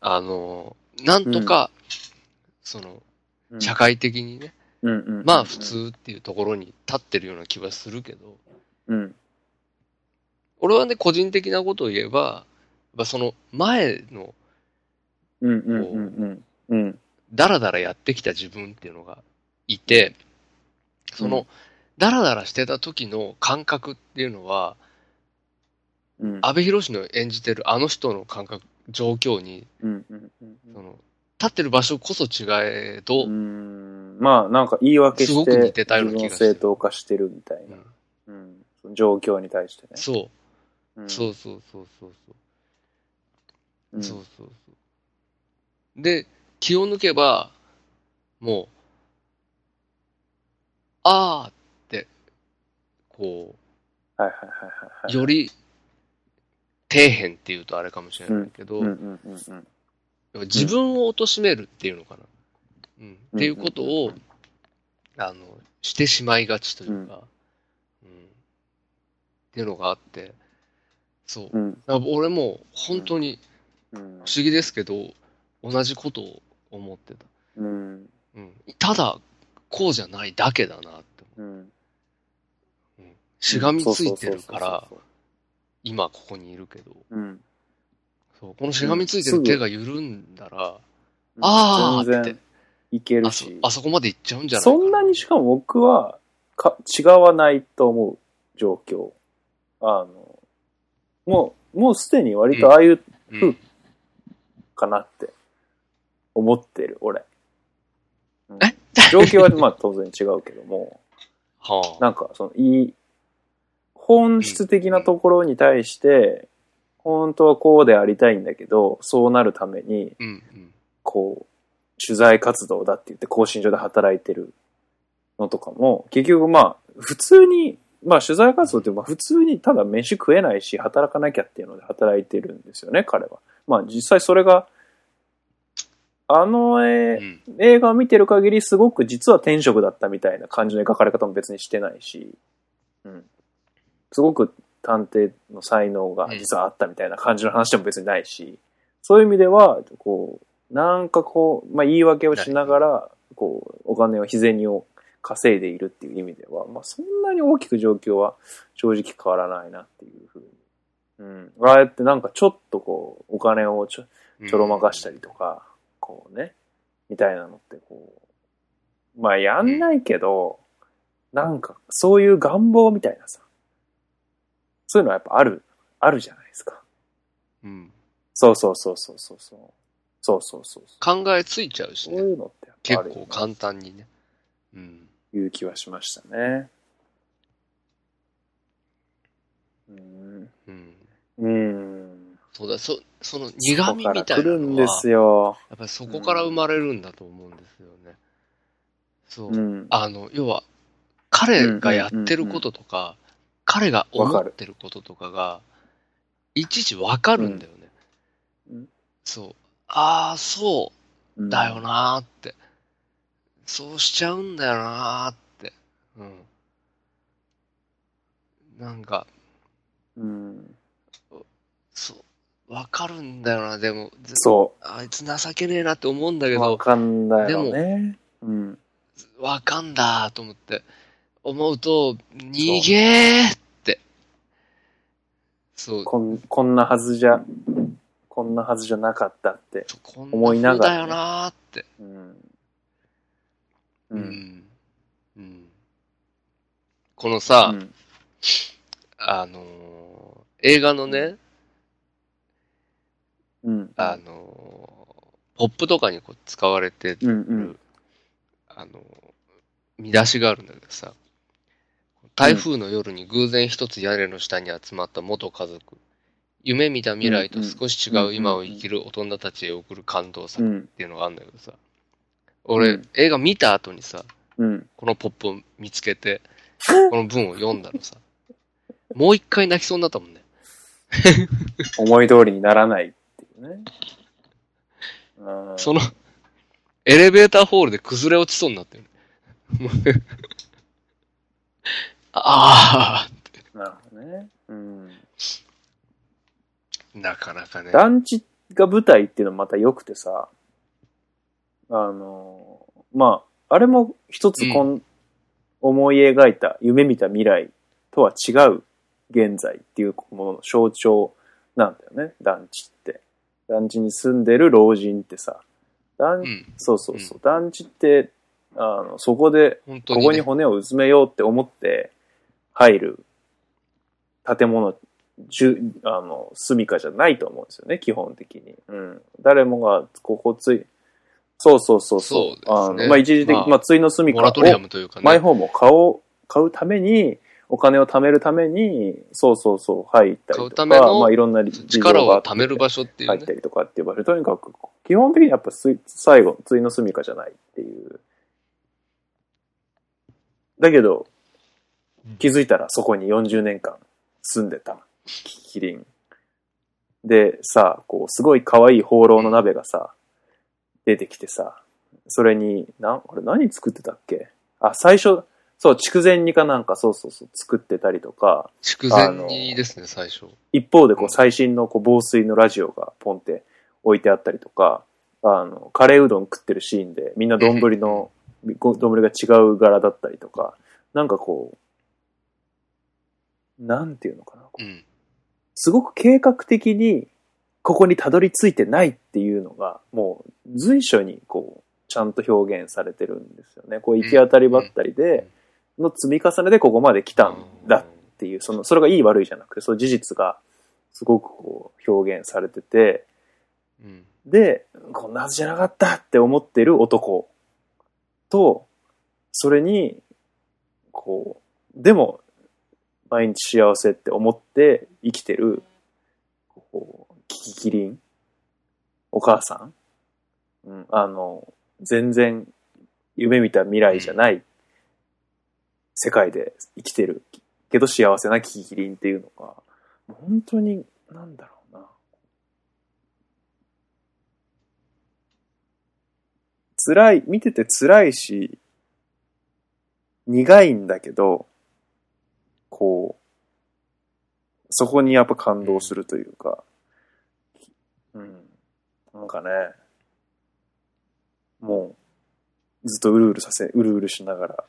あの、なんとか、その、うん。社会的にね。まあ普。通っていうところに立ってるような気はするけど、うん。俺はね、個人的なことを言えば、やっぱその前のうん。うん。うん。うん。うん。ダラダラやってきた自分っていうのがいて、その、ダラダラしてた時の感覚っていうのは、うん。安部寛の演じてるあの人の感覚、状況に、うん。うん。うん。その、立ってる場所こそ違えど、うん。まあ、なんか言い訳して、すごく似てたような気が正当化してるみたいな。うんうん。状況に対してね。そう、うんそうそうそうそうそう、うんそうそうそう。で、気を抜けば、もあーって、こはいはいはいはいはう、い。より、底辺っていうとあれかもしれないけど、うんうんうんうん。自分を貶めるっていうのかな。うん。っていうことを、あの、してしまいがちというか、うん。っていうのがあって、そう。うん。俺も本当にうん不思議ですけど、同じことを思ってた。うん。うん。ただ、こうじゃないだけだなって思う。うん。しがみついてるから、今ここにいるけど、そう。うん。そうこのしがみついてる手が緩んだら、うんあーって全然いけるあそし。あそこまで行っちゃうんじゃないかそんなにしかも僕はか違わないと思う状況。あの、もう、もうすでに割とああいううんかなって思ってる、俺。うんえ？状況はまあ当然違うけども、はあ。なんかそのいい、本質的なところに対して、本当はこうでありたいんだけど、そうなるために。こう、取材活動だって言って更新所で働いてるのとかも、結局まあ、普通に、まあ取材活動ってまあ普通にただ飯食えないし、働かなきゃっていうので働いてるんですよね、彼は。まあ実際それが、あのう絵、ん。映画を見てる限りすごく実は天職だったみたいな感じの描かれ方も別にしてないし、うん。すごく探偵の才能が実はあったみたいな感じの話でも別にないし、そういう意味では、こう、なんかこう、まあ言い訳をしながら、こう、お金を日銭を稼いでいるっていう意味では、まあそんなに大きく状況は正直変わらないなっていうふうに。うん。ああやってなんかちょっとこう、お金をちょちょろまかしたりとか、こうね、みたいなのってこう、まあやんないけど、なんかそういう願望みたいなさ、そういうのはやっぱある、あるじゃないですか。うん。そうそうそうそうそうそう。そうそうそうそう。考えついちゃうしそうね。いうのってやっぱ結構簡単にね。うん。いう気はしましたね。うん。うん。うん。そうだ、そ、その苦味みたいなそこから来るんでのは、すよ。やっぱりそこから生まれるんだと思うんですよね。そう。うん。あの、要は、彼がやってることとか、彼が思ってることとかが、いちいちわかるんだよね。うんそう。ああ、そううんだよなーって。そうしちゃうんだよなーって。うん。なんか、うん。そう、わかるんだよな、でも、ぜそあいつ情けねえなって思うんだけう。わど、かんだよね。うん。わかんだと思って、思うと、逃げーって。そう、こん、こんなはずじゃ、こんなはずじゃなかったって。思いながらね風だよなーって。うん。ううん。ん。うん。このさ、うんあのー映画のね、うん。あのーポップとかにこう使われてうんうん。あの、見出しがあるんだけどさ、台風の夜に偶然一つ屋根の下に集まった元家族、夢見た未来と少し違う今を生きる大人たちへ送る感動作っうん。ていうのがあるんだけどさ、俺、うん映画見た後にさ、うん。このポップを見つけて、この文を読んだのさ、もう一回泣きそうになったもんね。思い通りにならないっていうね。うんその、エレベーターホールで崩れ落ちそうになってる。もうあなるほどね。うん。あ、なかなかね。団地が舞台っていうのもまた良くてさ、あの、まあ、あれも一つこん、思い描いた、夢見た未来とは違う現在っていうものの象徴なんだよね、団地って。団地に住んでる老人ってさ、団うん。そうそうそう、団地って、あの、そこで。ここに骨をうずめようって思って入る建物、じゅあの、住処じゃないと思うんですよね、基本的に。うん。誰もが、ここつい、そうそうそうそう。そうですねあの、まあ、一時的、まあまあ、ついの住処を、ね。マイホームを買おう、買うために、お金を貯めるために、そうそうそう、入ったりとか、まあ、いろんな力を貯める場所っていうね入った。りとかっていう場所、とにかく、基本的にやっぱ最後、ついの住処じゃないっていうだけどうん、気づいたらそこに40年間住んでた。キリン。で、さ、こう、すごい可愛い放浪の鍋がさ、出てきてさ、それに、な、あれ何作ってたっけ？あ、最初、そう、筑前煮かなんかそうそうそう作ってたりとか、筑前煮ですね、最初。一方でこううん。最新のこう防水のラジオがポンって置いてあったりとか、あの、カレーうどん食ってるシーンでみんな丼の、ご丼が違う柄だったりとか、なんかこう、なんていうのかな。うん。すごく計画的にここにたどり着いてないっていうのが、もう随所にこう、ちゃんと表現されてるんですよね。こう行き当たりばったりで、の積み重ねでここまで来たんだっていう、その、それがいい悪いじゃなくて、その事実がすごくこう表現されてて、うん。で、こんなはずじゃなかったって思ってる男と、それに、こう、でも、毎日幸せって思って生きてる、こう、キキキリン、お母さん、うん、あの、全然夢見た未来じゃない世界で生きてるけど幸せなキキキリンっていうのが、本当に、なんだろうな。辛い、見てて辛いし、苦いんだけど、こう、そこにやっぱ感動するというか、うん。なんかね、もう、ずっとうるうるさせ、うるうるしながら、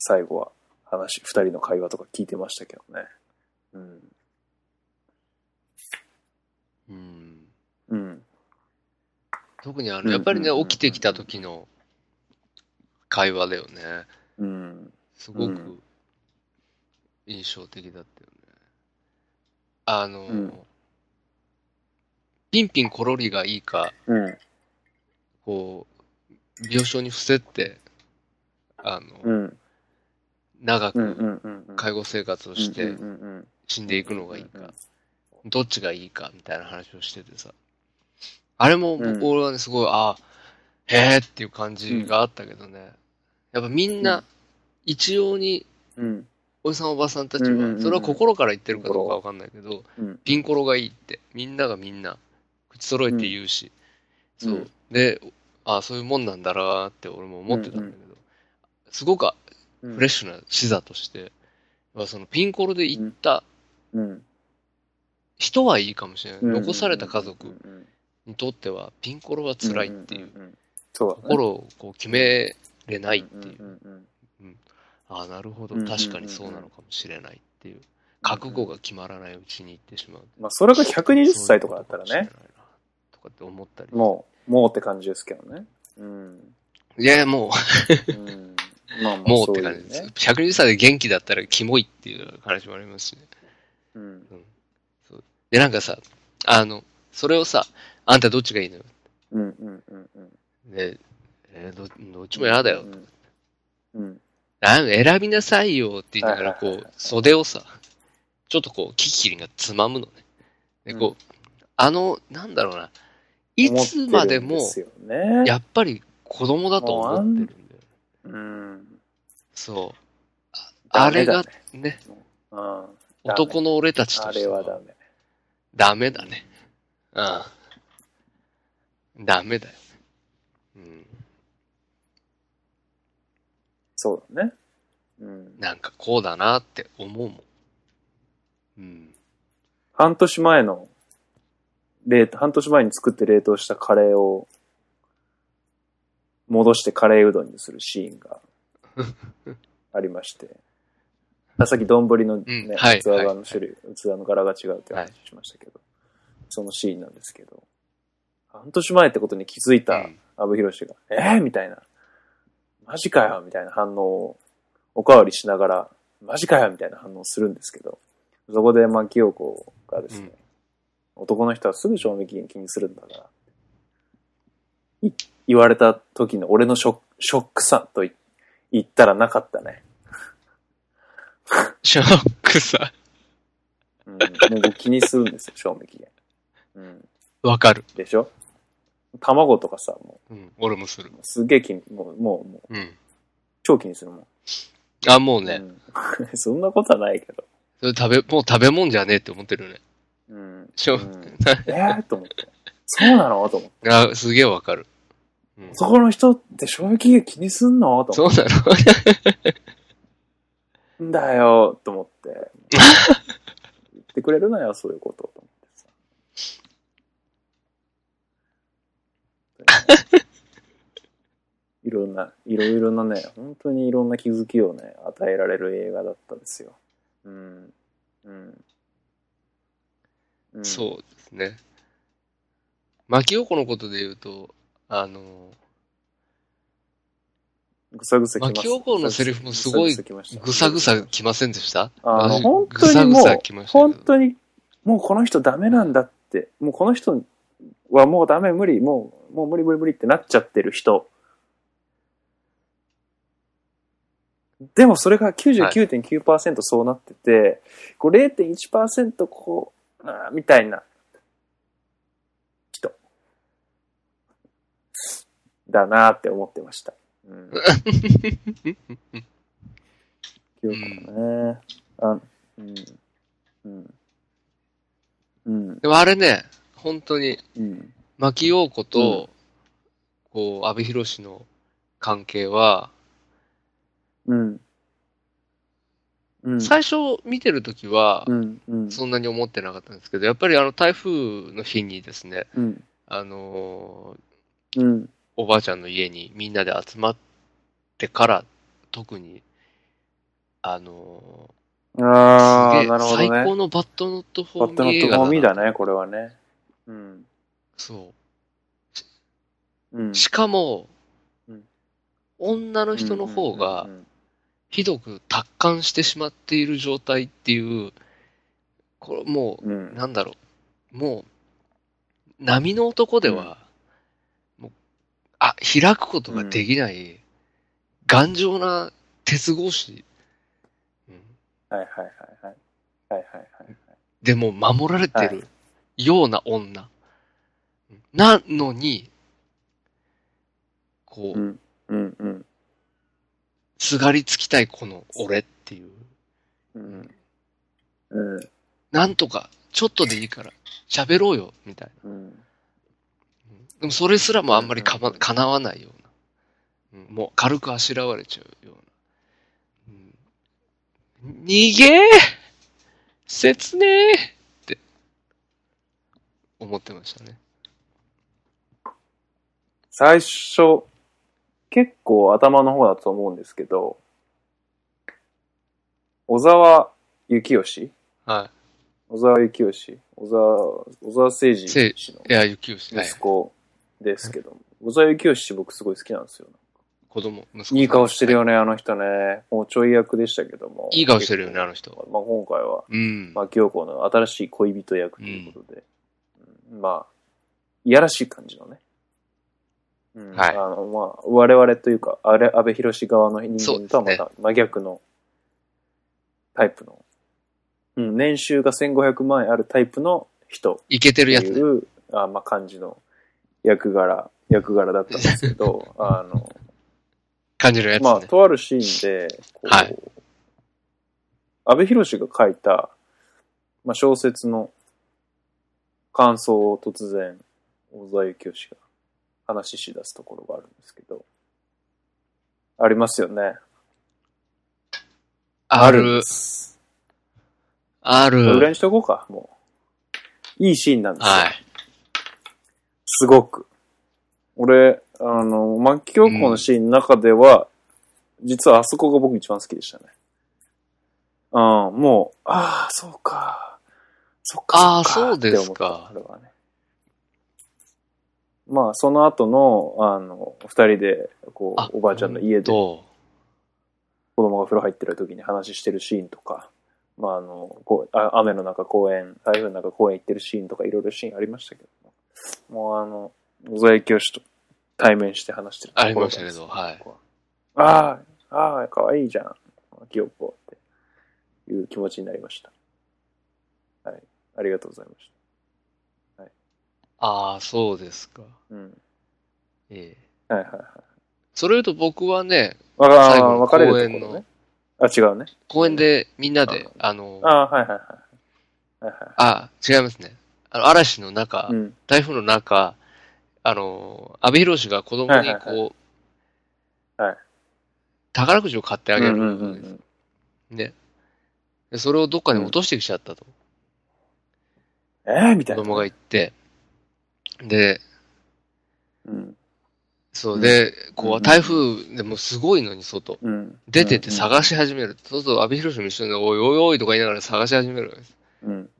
最後は話、二人の会話とか聞いてましたけどね。うん。うん。うん。特にあの、うんやっぱりね、起きてきた時の会話だよね。うん。すごくうん印象的だったよね。あの、うんピンピンコロリがいいか、うん。こう、病床に伏せって、あの、うん。長く。介護生活をして。死んでいくのがいいうんか、どっちがいいかみたいな話をしててさ。あれもうん俺はね、すごい、ああ、へえっていう感じがあったけどね。やっぱみんう、なん一様に、うん。おじさんおばさんたちは、それは心から言ってるかどうかわかんないけど、うん。ピンコロがいいって、みんながみんな、口揃えて言うし、うん。そう。で、ああ、そういうもんなんだなーって俺も思ってたんだけど、すごくうん。フレッシュな視座として、そのピンコロで行ったうん。人はいいかもしれない。うん。残された家族うんにとっては、ピンコロは辛いっていう。心をこう決めれないっていう。ああ、なるほど確かにそうなのかもしれないっていう。覚悟が決まらないうちに行ってしまう。まあ、それが120歳とかだったらね、とかって思ったり。もう、もうって感じですけどね。うん。いやもうんまあまう、あ、もうって感じです。ね。120歳で元気だったらキモいっていう話もありますしね。うん。で、なんかさ、あの、それをさ、あんたどっちがいいの？よ。うんうんうんうん。で、えーどどっちも嫌だよ。うん。うん。なん選びなさいよって言いながら、こう袖をさ、ちょっとこう、キキキリンがつまむのね。で、こう、あの、なんだろうな、いつまでも。やっぱり子供だと思ってるんだよ。うん。そう。ああれがね、ね、うん。男の俺たちとあしてはれはダメ。ダメだね。うん。ダメだよ。うん。そうだね。うん。なんかこうだなって思うもん。うん。半年前の、冷凍、半年前に作って冷凍したカレーを、戻してカレーうどんにするシーンが ありまして。あさっき丼のね、うんはい器の種類、器の柄が違うって話しましたけど、そのシーンなんですけど、半年前ってことに気づいたうん阿部寛が、えー、みたいな、マジかよみたいな反応を、おかわりしながら、マジかよみたいな反応をするんですけど、そこで牧陽子がですね、男の人はすぐ賞味期限気にするんだから、い言われた時の俺のショックショックさとい言ったらなかったね。ショックさ。うん、もう僕気にするんですよ、賞味期限。うん。わかる。でしょ？卵とかさ、もうん。俺もするう、。すげえ気に、もう、もう、もう、うん。超気にするもん。あ、もうね、うん そんなことはないけど。それ食べ、もう食べ物じゃねえって思ってるね。うん。しょうん えーと思って。そうなの？と思って。あ、すげえわかる。うん、そこの人って賞味期限気にすんの？と思っそうなの？て。んだよ、と思って。言ってくれるなよ、そういうこと、と思ってさ。いろんな、いろいろなね、本当にいろんな気づきをね、与えられる映画だったんですよ。うん。うん。うん、そうですね。牧陽子のことで言うと、あの、ぐさぐさ。牧陽子のセリフもすごいぐさぐさ来ませんでした？あの、私本当にもうぐさ来ま、したけど本当に、もうこの人ダメなんだって、もうこの人はもうダメ、無理、もう、もう無理無理無理ってなっちゃってる人。でもそれが99.9%そうなってて、こう0.1%こう、あーみたいな人。だなって思ってました。うん。記憶もね。あ、うん。うん。うん。でもあれね、本当に、うん。牧陽子と、こう、安部寛の関係は、うん。うん。最初見てるときは。そんなに思ってなかったんですけど、やっぱりあの台風の日にですね、うん。あのーうん。おばあちゃんの家にみんなで集まってから、特に、あのーああ、なるほどね。最高のバットノットフォバットノットフォーミーだなね、これはね。うん。そう。うん。しかも、うん女の人の方がひどく達観してしまっている状態っていう、これもうん、うう、ん。なんだろう、もう、波の男では、もう、あ、開くことができない、頑丈な鉄格子、うんはいはいはいはい。はいはいはいはい。でも守られてるような女。なのに、こう、うん。うんうん。すがりつきたいこの俺っていう。うん。うん。なんとか、ちょっとでいいから、喋ろうよ、みたいな。うん。でもそれすらもあんまりかま、叶わないような。うんもう軽くあしらわれちゃうような。うん、逃げー切ねーって、思ってましたね。最初、結構頭の方だと思うんですけど、小沢幸義は小沢幸義小沢、小沢誠二氏のい。いや、雪吉、はい息。子ですけど、小沢幸義氏僕すごい好きなんですよ。子供、息子。いい顔してる。よね、あの人ね。もうちょい役でしたけども。いい顔してるよね、あの人。まあ今回は、うん。牧陽子の新しい恋人役ということで、うんまあ、いやらしい感じのね。うんはいあの、まあ、我々というか、あれ、安倍博側の人間とはまた真逆のタイプの、うん、年収が1500万円あるタイプの人いけてるやつね。いう、あまあ、感じの役柄、役柄だったんですけど、あの、感じるやつまあ、ね。とあるシーンで、はい安倍博が書いた、まあ、小説の感想を突然、小沢幸義が話ししだすところがあるんですけど、ありますよね。あるんで。す。ある。裏にしとこうか、もう。いいシーンなんですよ。はい。すごく。俺、あの、牧京子のシーンの中では、実はあそこが僕一番好きでしたね。うん、もう、ああ、そうか。そっか。そっそうですかあれはね。まあ、その後の、あの、二人で、こあう、おばあちゃんの家で、子と、供が風呂入ってる時に話してるシーンとか、まあ、あの、こうあ雨の中公園、台風の中公園行ってるシーンとか、いろいろシーンありましたけども、もうあの、小沢幸義と対面して話してるところありましたけど、はい。ああ、ああ、かわいいじゃん。きよっこっていう気持ちになりました。はい。ありがとうございましああ、そうですか。た。うん。ええ。はいはいはい。それ言うと僕はね、わ最後の公園の。あ、違うね。公園でみんなで、あの、あはいはいはい。はいはい。あ、違いますね。あの、嵐の中、うん。台風の中、あの、阿部寛が子供にはいはいこう、はい宝くじを買ってあげるうんですうんうんね。でそれをどっかに落としてきちゃったと、えー、みたいな。子供が言って、で、うん。そう、うんで、こう台風でもすごいのに外、うん。出てって探し始める。そうすると、阿部寛も一緒に、おいおいおいとか言いながら探し始めるわけです。うん。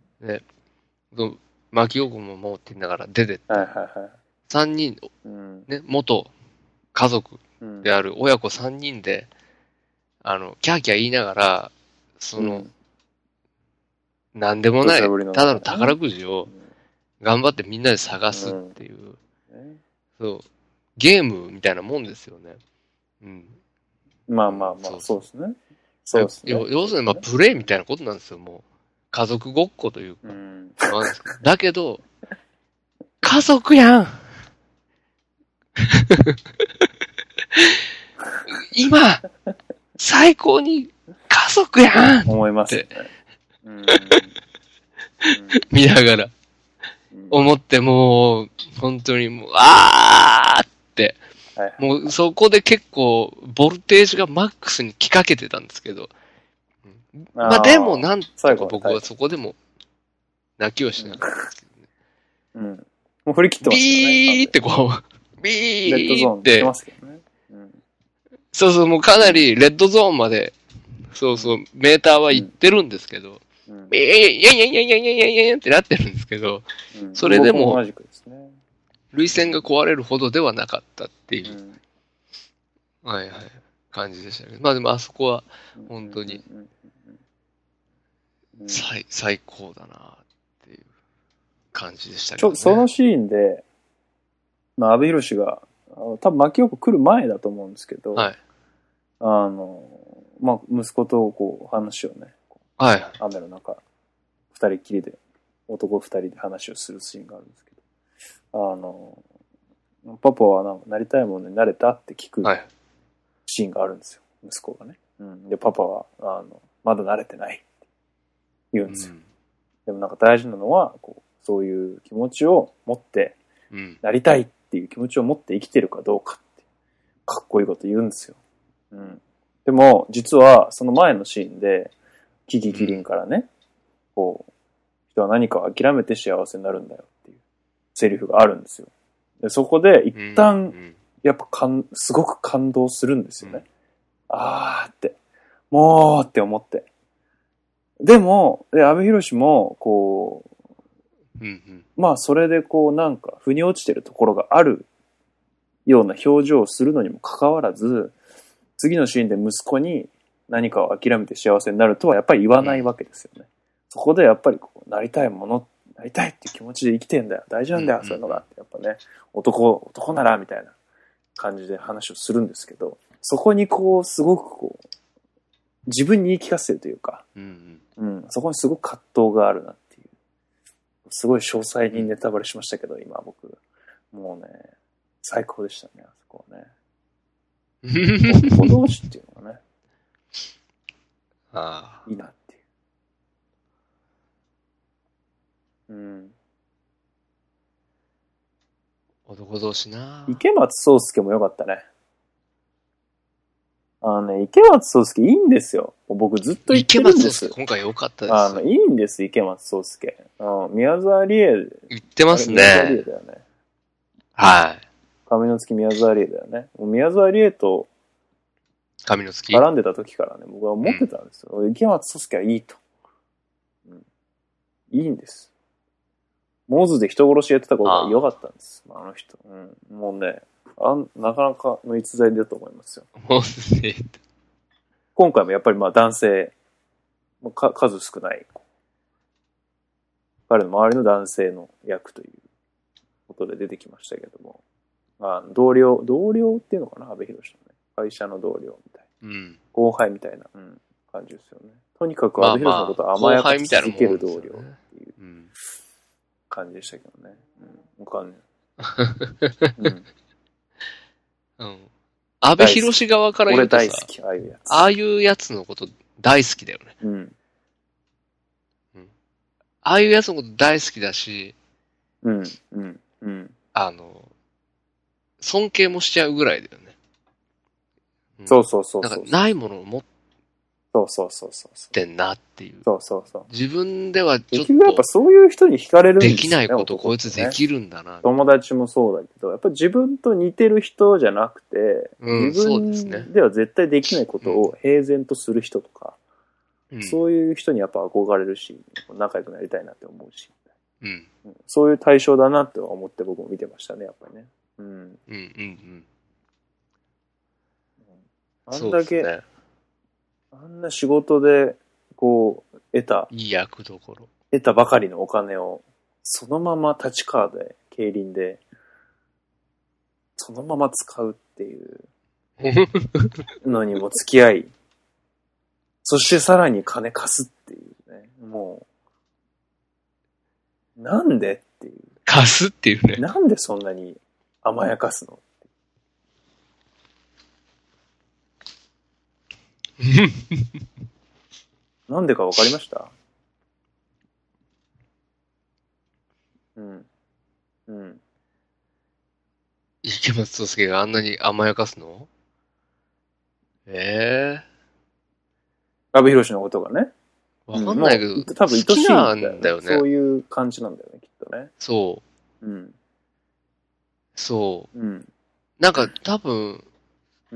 そう巻き横も持って言いながら出てって、はいはいはい。三人、うん。ね、元家族うんである親子三人で、あの、キャーキャー言いながら、その、うんなんでもない、ただの宝くじを頑張ってみんなで探すっていう、ねそう、ゲームみたいなもんですよね。うん。まあまあまあ、そうですね。そうですね。要要するに、まあ、プレイみたいなことなんですよ、もう。家族ごっこといううん。か。なんですかだけど、家族やん 今、最高に家族やん思いますよね。見ながら。うん思ってもう、本当にもう、あーって、はいもうそこで結構、ボルテージがマックスに来かけてたんですけど、うんまあでも、なんとか僕はそこでも、泣きをしなかったですけどね。うん。もう振り切ってますよね。ビーってこう、ビレッドゾーって出てま、すけどね。うん。そうそう、もうかなりレッドゾーンまで、そうそう、メーターは行ってるんですけど、うんビー、いやいやいやいやいやいやいやいやってなってるんですけど、それでも。涙腺が壊れるほどではなかったっていう、はいはい、感じでしたけど、まあでもあそこは本当にうんうん最、最高だなっていう感じでしたけちょ、どね。そのシーンで、まあ、安倍博が、多分牧陽子来る前だと思うんですけど、はい。あの、まあ、息子とこう話をね、はい。う雨の中、二人きりで、男二人で話をするシーンがあるんですけど、あの、パパはなんかなりたいものになれたって聞くはい。シーンがあるんですよ、息子がね。うん、で、パパは、あの、まだ慣れてないって言うんですよ。でもなんか大事なのは、こう、そういう気持ちを持って、うん。うん。なりたいっていう気持ちを持って生きてるかどうかって、かっこいいこと言うんですよ。うん。でも、実は、その前のシーンで、キキキリンからね、こう、人は何かを諦めて幸せになるんだよっていうセリフがあるんですよ。でそこで、一う旦、ん、やっぱかん、すごく感動するんですよね。うんあーって、もうって思って。でも、で、安倍博も、こう、うん。うん。まあ、それでこう、なんか、腑に落ちてるところがあるような表情をするのにもかかわらず、次のシーンで息子に何かを諦めて幸せになるとはやっぱり言わないわけですよね。そこでやっぱりこう、なりたいもの、なりたいっていう気持ちで生きてんだよ。大事なんだよ、うんそういうのが。やっぱね、男、男なら、みたいな感じで話をするんですけど、そこにこう、すごくこう、自分に言い聞かせてるというか、うん。うん、そこにすごく葛藤があるなっていう。すごい詳細にネタバレしましたけど、今僕。もうね、最高でしたね、あそこはね。うん。子同士っていうのがね、ああ。いいなっていう。うん。男同士な池松壮亮も良かったね。あのね、池松壮亮いいんですよ。僕ずっと言って池るんです松壮亮。今回良かったあの、です。いいんです、池松壮亮。うん、宮沢りえ。言ってます宮沢りえね。だよね。はい。髪の月宮沢りえだよね。宮沢りえと髪の月。絡んでた時からね、僕は思ってたんですよ。池松壮亮はいいと、うん。いいんです。モズで人殺しやってたことが良かったんです。あの人。うん、もうねあん、なかなかの逸材だと思いますよ。もうね、今回もやっぱりまあ男性、まあか数少ない、彼の周りの男性の役ということで出てきましたけども、あ同僚、同僚っていうのかな、安倍博のね。会社の同僚みたいな。うん。後輩みたいな、うん、感じですよね。とにかくまあ安倍博のことを甘やかし続ける同僚っていううん。感じでしたけどね。うん、わかんない。うん、うん。安倍博士側から言俺うとさ大好、き、ああいうやつ。ああいうやつのこと大好きだよね。うん。ああいうやつのこと大好きだし、うん。うん。うん。あの、尊敬もしちゃうぐらいだよね。うんそうそうそうなんか。ないものを持っそうそうそうそうそう。てんなっていう。そうそうそう。自分ではちょっ結局やっぱとそういう人に惹かれるんですよ、ね。できないことこいつできるんだな。友達もそうだけど、やっぱ自分と似てる人じゃなくて、うん自分では絶対できないことを平然とする人とか、うんそういう人にやっぱ憧れるし、仲良くなりたいなって思うし、うん。うんそういう対象だなって思って僕も見てましたね、やっぱりね。うん。うんうんうん。あんだけ、ね。あんな仕事で、こう、得た、いい役どころ。得たばかりのお金を、そのまま立川で、競輪で、そのまま使うっていう のにも付き合い、そしてさらに金貸すっていうね、もう、なんでっていう。貸すっていうね。なんでそんなに甘やかすの？なんでかわかりました？うん。うん。池松壮介があんなに甘やかすの？え阿部寛のことがね。えわかんないけど、もう多分愛しいんだよ,、好きなんだよねそういう感じなんだよね、きっとね。そう。うん。そうん。う。なんか多分、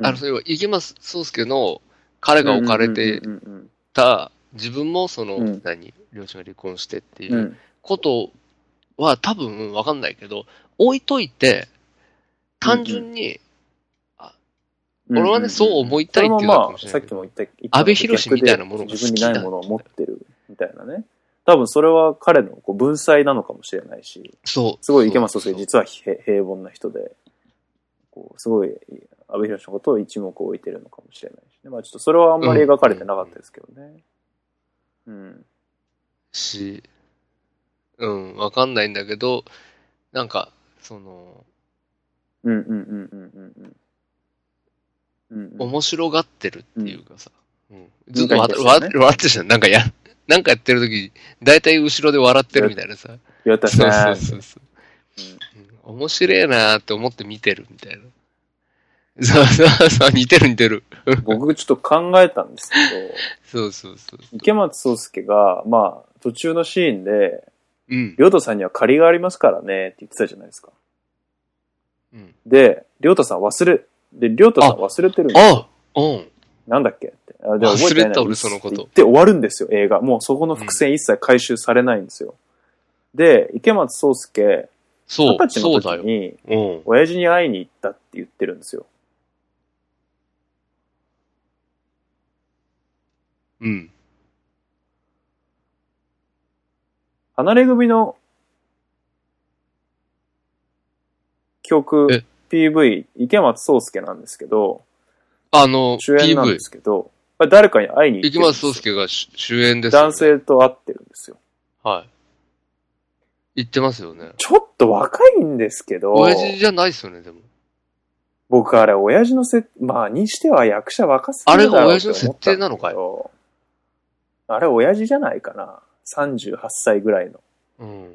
あの、それは池松壮介の彼が置かれてうんうんた、自分もその、うん。何、両親が離婚してっていううん。うんことは多分わかんないけど、置いといて、単純に、うん俺はねそう思いたいっていうのかもしれない。さっきも言った、安倍博みたいなものが好自分にないものを持ってるみたいなね。多分それは彼のこう文才なのかもしれないし、そう。すごい池松壮そう介実は平平凡な人で、こうすごい安倍博のことを一目置いてるのかもしれないしね。まあちょっとそれはあんまり描かれてなかったですけどね。うん。し、うん、わかんないんだけど、なんか、その、うんうんうんうんうんうん。うんうん面白がってるっていうかさ、うん、ずっと笑ねってるじゃん。なんかや、なんかやってる時、だいたい後ろで笑ってるみたいなさ。やったそうさそうそうそう、うん面白いなーって思って見てるみたいな。そうそうそう、似てる似てる。僕ちょっと考えたんですけど、そうそうそう。池松壮介が、まあ、途中のシーンで、うん。りょうたさんには借りがありますからねって言ってたじゃないですか。うん、で、りょうたさん忘れ、で、りょうたさん忘れてるんですよ。あうん。なんだっけって。あで覚えてない忘れた俺そのことって言って終わるんですよ、映画。もうそこの伏線一切回収されないんですよ。で、池松壮介、そう二、十歳のそうだよ。時に、うん。親父に会いに行ったって言ってるんですよ。うん。離れ組の曲え、PV、池松壮介なんですけど、あの、主演なんで PV。すけど、これ誰かに会いに行って池松壮介が主主演ですよ、ね。男。性と会ってるんですよ。はい。言ってますよね。ちょっと若いんですけど、親父じゃないっすよね、でも。僕あれ親父のせ、まあにしては役者若すぎるだろうあれが親父の設定なのかい？あれ親父じゃないかな。38歳ぐらいの。うん。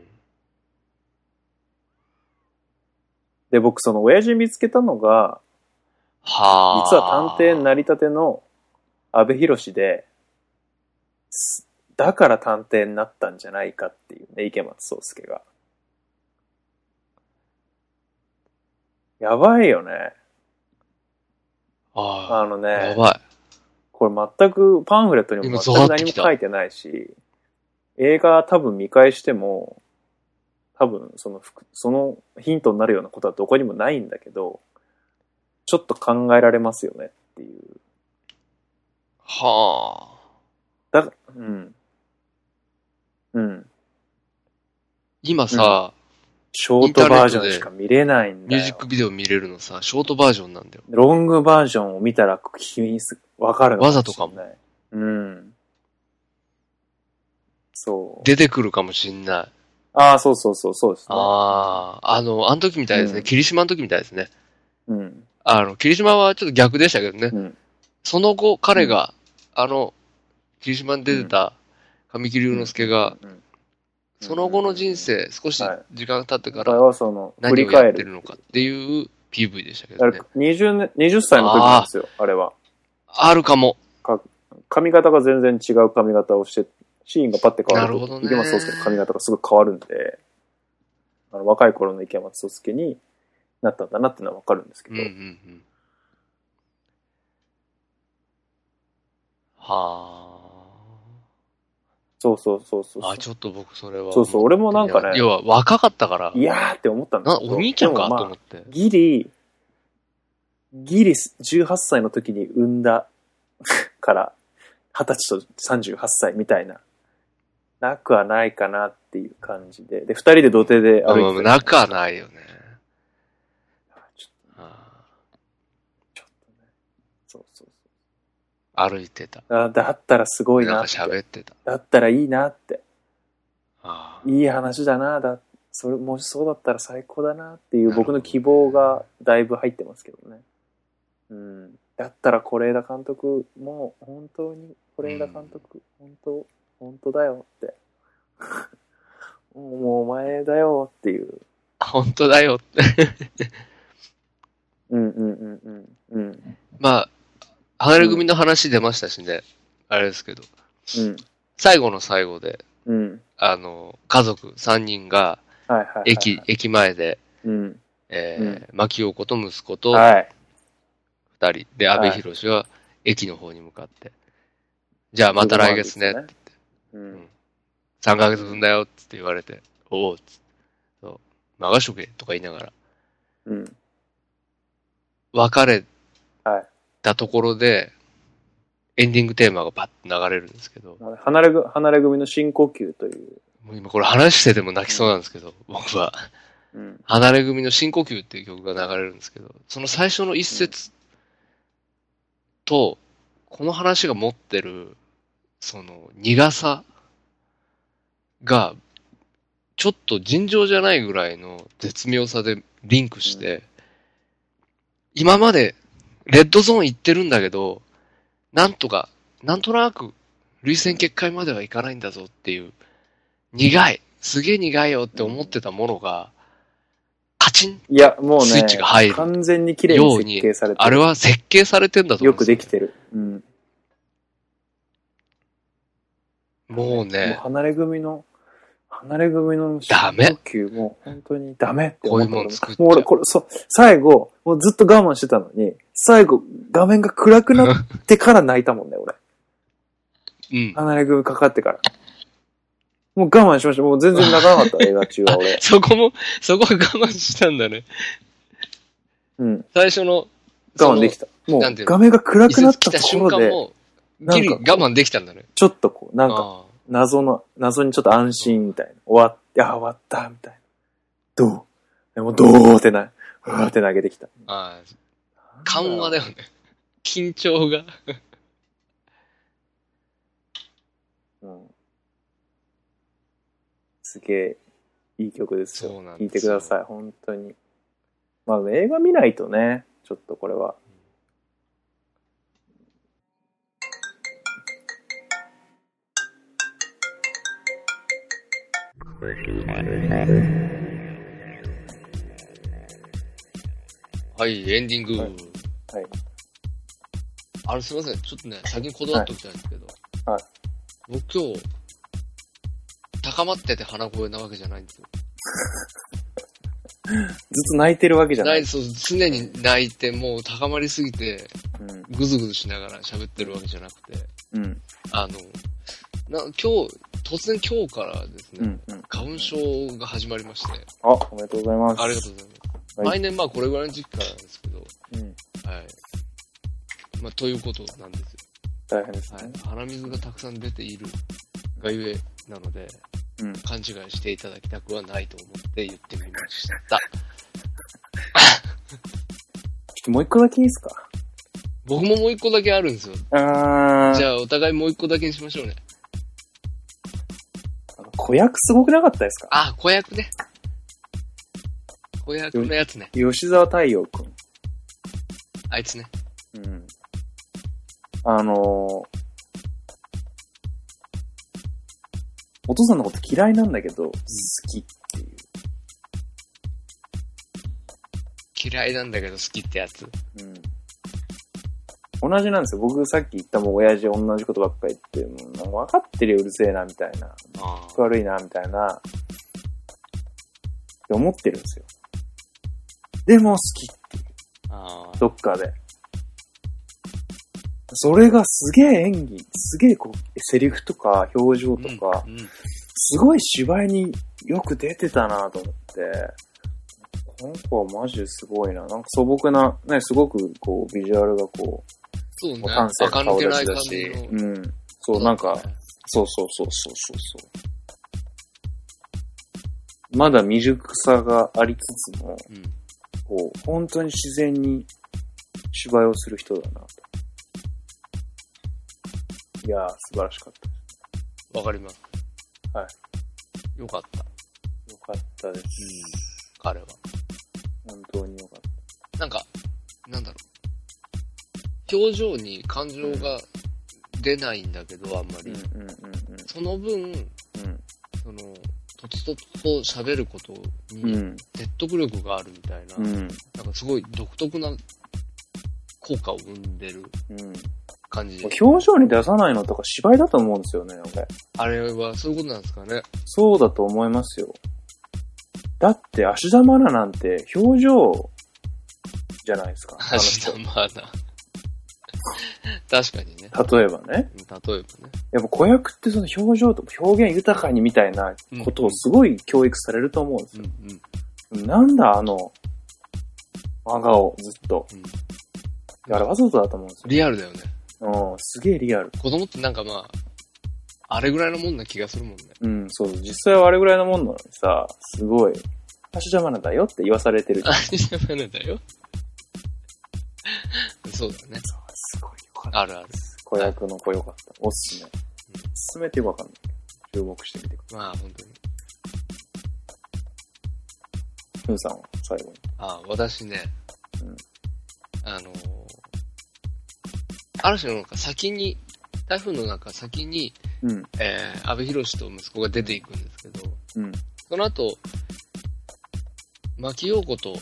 で、僕その親父見つけたのが、はあ。実は探偵になりたての安部寛で、すだから探偵になったんじゃないかっていうね、池松壮介が。やばいよね。ああ。あのね。やばい。これ全くパンフレットにも今全く何も書いてないし、映画多分見返しても、多分その服、そのヒントになるようなことはどこにもないんだけど、ちょっと考えられますよねっていう。はあ。だ、うん。うん。今さ、ショートバージョンしか見れないんだよミュージッ。クビデオ見れるのさ、ショートバージョンなんだよ。ロングバージョンを見たら君わかるわざとかも。うん。そう。出てくるかもしんない。ああ、そうそうそう、そうですね。ああ。あの、あの時みたいですね。うん霧島の時みたいですね。うん。あの、霧島はちょっと逆でしたけどね。うん。その後、彼が、あの、霧島に出てた神木隆之介が、うん、その後の人生、少しはい時間が経ってからはその、振何り返る。をやってるのかっていう PV でしたけあどねれ。20年、20歳の時なんですよ、あれは。あるかも。髪型が全然違う髪型をして、シーンがパッて変わると、なるほどね池松壮亮の髪型がすごい変わるんで、あの若い頃の池松壮亮になったんだなっていうのはわかるんですけど、うんうんうん。はそうそうそうそうあ。あ、ちょっと僕それは。そうそう俺もなんかね要は若かったから、いやーって思ったんでなすけど、お兄ちゃんかと思って。ギリ、ギリ18歳の時に産んだ から、20歳と38歳みたいな、なくはないかなっていう感じで、で、二人で土手で歩いてたうん、なくはないよね。ちょあちょっとね。そうそうー歩いてた。そう。あだったらすごいなんかなって。喋ってた。だったらいいなって。あーいい話だな。だ、それ、もしそうだったら最高だなっていう僕の希望がだいぶ入ってますけどね。うん。だったら是枝監督も本当に是枝監督、本当、本当だよって。もうお前だよっていう。本当だよって。うんうんうんうん。うん。まあ、離れ組の話出ましたしね。あれですけど。うん。最後の最後で、うん。あの、家族3人が。駅、駅前で、うん。えー、牧陽子と息子とはい。2人。で、安倍博士は駅の方に向かって。じゃあまた来月ね。そうですねうん。3ヶ月分だよって言われて、おおっつって。そう。任しとけとか言いながら。うん。別れはい。たところで、エンディングテーマがパッと流れるんですけど、離れぐ、離れ組の深呼吸という。もう今これ話してても泣きそうなんですけど、僕は。うん。離れ組の深呼吸っていう曲が流れるんですけど、その最初の一節と、この話が持ってる、その苦さが、ちょっと尋常じゃないぐらいの絶妙さでリンクして、今までレッドゾーン行ってるんだけど、なんとか、なんとなく、累戦結界まではいかないんだぞっていう、苦い、すげえ苦いよって思ってたものが、カチンいや、もうね、スイッチが入る完全に綺麗に設計されてる。あれは設計されてんだと思よくうんですできてる。うん。もうもうね、離れ組の、離れ組のダメ深呼吸もう本当にダメって思ったこういうもん作っちゃうもう俺、これ、そう、最後、もうずっと我慢してたのに、最後、画面が暗くなってから泣いたもんね、俺。うん。離れ組かかってから。もう我慢しました。もう全然泣かなかった、映画中は俺。そこも、そこは我慢したんだね。うん。最初の、我慢できた。もう画面が暗くなったところで、ギリなんか我慢できたんだね。ちょっとこう、なんか、あ謎の、謎にちょっと安心みたいな。終わって、あ、終わった、みたいな。どう？でも、どうってな、うわーって投げてきた。あああ緩和だよね。緊張が。うん。すげえ、いい曲ですよ。聴いてください、本当に。まあ、映画見ないとね、ちょっとこれは。はい、エンディング。はいはいあれすいません、ちょっとね、先に断っておきたいんですけど。はい僕今日、高まってて鼻声なわけじゃないんですよ。ずっと泣いてるわけじゃな。ないい、そう、常に泣いて、もう高まりすぎて、うん。ぐずぐずしながら喋ってるわけじゃなくて、うん。あの、な今日、突然今日からですね、うん。うん。花粉症が始まりまして、あ、おめでとうございます。ありがとうございます。はい毎年まあこれぐらいの時期からなんですけど、うん。はい。まあということなんですよ。大変ですねはい。。鼻水がたくさん出ているがゆえなので、うん。勘違いしていただきたくはないと思って言ってみました。ちょっともう一個だけいいですか？僕ももう一個だけあるんですよ。じゃあお互いもう一個だけにしましょうね。あの子役すごくなかったですか？あ、子役ね。子役のやつね。吉沢太陽くん。あいつね。うん。あのーお父さんのこと嫌いなんだけど、好きっていう。嫌いなんだけど好きってやつ？うん。同じなんですよ。僕さっき言ったもう親父同じことばっかり言って、もう分かってるよ、うるせえな、みたいな。あ悪いな、みたいな。って思ってるんですよ。でも好き、ああどっかで。それがすげえ演技、すげえこう、セリフとか表情とか、うんうんすごい芝居によく出てたなと思って、この子はマジですごいな。なんか素朴な、ね、すごくこう、ビジュアルがこう、そうね。顔けない感立ちだしうん。そう、なんか、そうそうそうそうそうそう。まだ未熟さがありつつも、うん。こう、本当に自然に芝居をする人だなと。いやー、素晴らしかった。わかります。はい。よかった。よかったです。彼は。本当によかっなんか、なんだろう。表情に感情が出ないんだけど、あんまた。り。その分、うん。その、とつとつと喋ることうん。うにん。説得力があるみたいな、うん。なんかすごい独特な効果を生んでるうん。感じで。表情に出さないのとか芝居だと思うんですよね、俺。あれはそういうことなんですかね。そうだと思いますよ。だって、芦田愛菜なんて表情じゃないですか。あの人明日まだ。確かにね。例えばね。例えばね。やっぱ子役ってその表情とか表現豊かにみたいなことをすごい教育されると思うんですうよ。んうん。なんだあの、真顔ずっと。うんあれわざとだと思うんですよ。リアルだよね。うん、すげえリアル。子供ってなんかまあ、あれぐらいのもんな気がするもんね。うん、そう、実際はあれぐらいのもんなのにさ、すごい、芦田愛菜だよって言わされてる。あれじゃダメだよ。そうだね。すごいよかった。あるある。子役の子よかった。おすすめ。進めてよくわかんない。注目してみてくだまあ本当に。さい。ふうさんは最後に。あ私ね、うんあのー、嵐の中先に、台風の中先に、うん、えー、安倍博と息子が出ていくんですけど、うん、その後、牧陽子と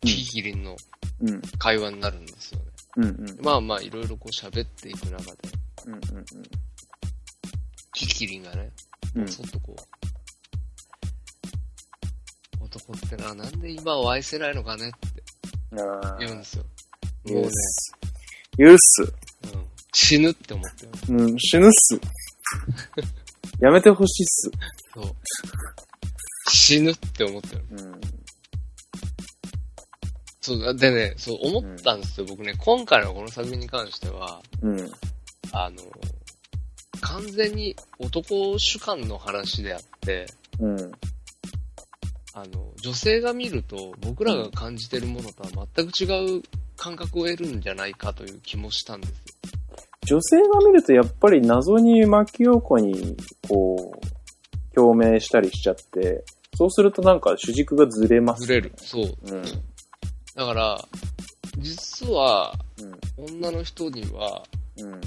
キキキリンのうん、会話になるんですよね。うん、うん、まあまあいろいろこう喋っていく中で、うん、うん、キキキリンがね、うん、ちょっとこう、男ってのはなんで今を愛せないのかねってあ言うんですよ。ーもうね、許す。うん、死ぬって思ってる。うん、死ぬっす。やめてほしいっす。そう。死ぬって思ってる。うん、そう、でね、そう思ったんですよ、僕ね。今回のこの作品に関しては、うん、あの、完全に男主観の話であって、うん、あの、女性が見ると僕らが感じてるものとは全く違う感覚を得るんじゃないかという気もしたんですよ。女性が見るとやっぱり謎に牧陽子に、こう、共鳴したりしちゃって、そうするとなんか主軸がずれます、ずれる。。そう。うん、だから、実は、うん、女の人には、うん。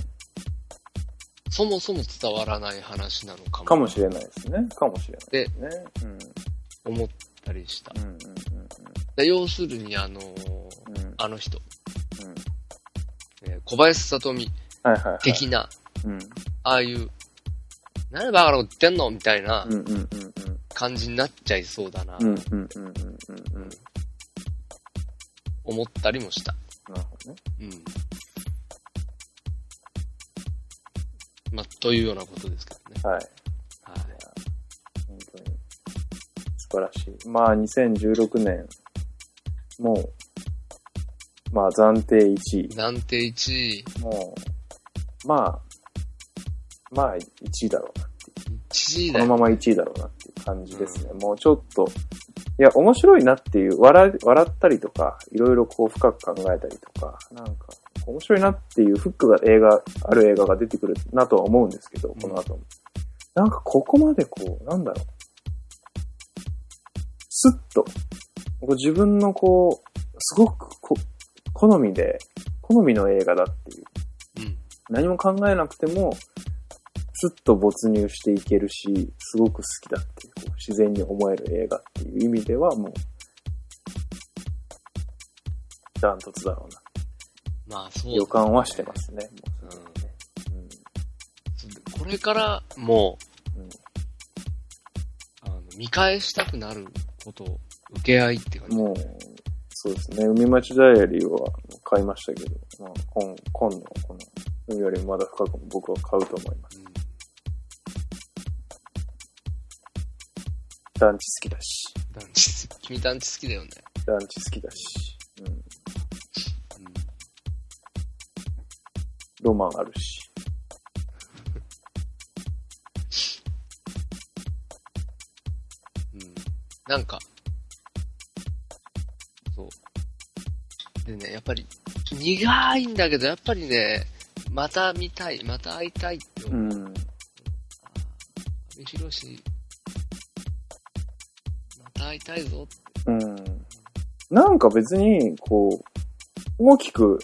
そもそも伝わらない話なのかも。かもしれないですね。かもしれないですね。うん、思ったりした。うん、うん、で要するに、あのーうん、うん、あの人、うん。えー小林聡美はいはいはい。的な、うん、ああいう、何でバカなこと言ってんのみたいな。感じになっちゃいそうだな、思ったりもした。なるほどね。うん。まあ、というようなことですけどね。はい。はい。本当に。素晴らしい。まあ、2016年、もう、まあ、暫定1位。暫定1位、もう、まあ、まあ、1位だろうな。1位だよ。このまま1位だろうなっていう感じですね。もうちょっと、いや、面白いなっていう、笑い、笑ったりとか、いろいろこう深く考えたりとか、なんか、面白いなっていうフックが映画、ある映画が出てくるなとは思うんですけど、この後も。なんかここまでこう、なんだろう。スッと、こう自分のこう、すごくこ好みで好みの映画だっていう。うん。何も考えなくても、スッと没入していけるし、すごく好きだっていう、こう自然に思える映画っていう意味ではもう、ダントツだろうな。まあ、そう、予感はしてますね。もううん。これからもう、うんあの、見返したくなることを受け合いって感じ。もう、そうですね。海町ダイアリーは買いましたけど、まあ、今、今のこの、海よりもまだ深くも僕は買うと思います。うん団地好きだし。団地、君団地好きだよね。団地好きだし。うん。うん。ロマンあるし。うん。なんか、そう。でね、やっぱり、苦いんだけど、やっぱりね、また見たい、また会いたいってう思う。ん。阿部寛、また会いたいぞって。うん。なんか別に、こう、大きく、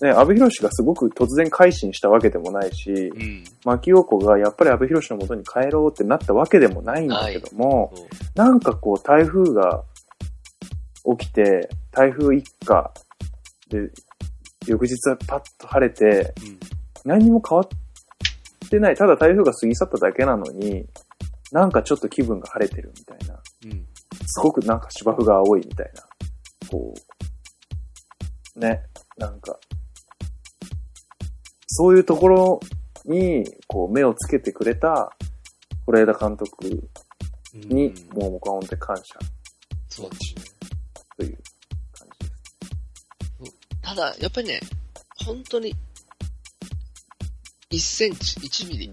ね、安部寛がすごく突然改心したわけでもないし、うん。牧陽子がやっぱり安部寛の元に帰ろうってなったわけでもないんだけども、そう。なんかこう台風が起きて、台風一過で、翌日はパッと晴れて、うん。何にも変わってない。ただ台風が過ぎ去っただけなのに、なんかちょっと気分が晴れてるみたいな。うん。すごくなんか芝生が青いみたいな。こう、ね、なんか、そういうところに、こう、目をつけてくれた、是枝監督に、うんもう僕は本当に感謝そうですね。という。ただ、やっぱりね、本当に、1センチ、1ミリ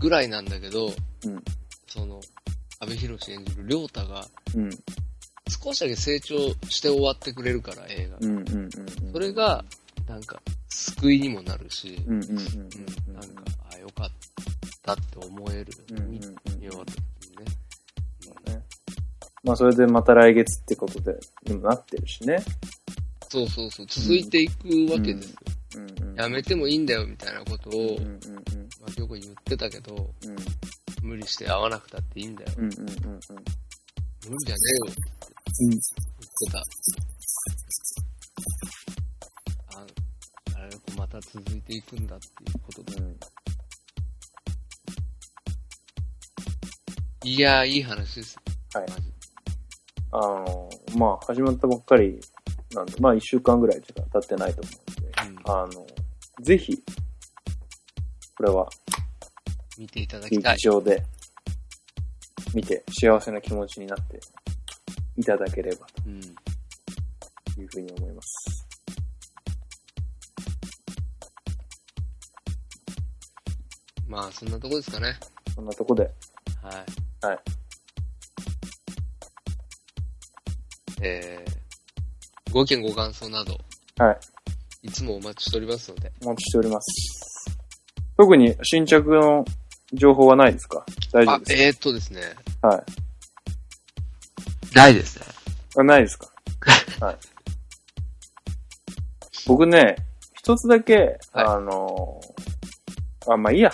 ぐらいなんだけど、うん。その、安部寛演じる亮太が、うん。少しだけ成長して終わってくれるから、映画。うん。うん。うん。それが、なんか、救いにもなるし、うん。うん。うん。うん、なんか、あよかったって思える。うん。うん。見うん。見終わった時にね。ね。まあ、それでまた来月ってことで、にもなってるしね。そうそうそう、続いていくわけですよ。うん。うん。やめてもいいんだよ、みたいなことをうん。う、ん。まあ、よく言ってたけど、うん。無理して会わなくたっていいんだよ。うん。うん。うん。うん。無理じゃねえよってうん。言ってた。ああれ、また続いていくんだっていうことで。うん。いやー、いい話です。はいあの、まあ、始まったばっかりなんで、まあ、一週間ぐらいしか経ってないと思うんで、うんあの、ぜひ、これは見ていただきたい劇。場で見て幸せな気持ちになっていただければうん。というふうに思います。まあ、そんなとこですかね。そんなとこで、はい。はい。えー、ご意見ご感想など、はい。いつもお待ちしておりますので、お待ちしております。特に新着の情報はないですか？大丈夫、ですあえー、っとですね。かはい。ないですね。あないですか？はい。僕ね、一つだけ、はいあのーあ、まあいいや。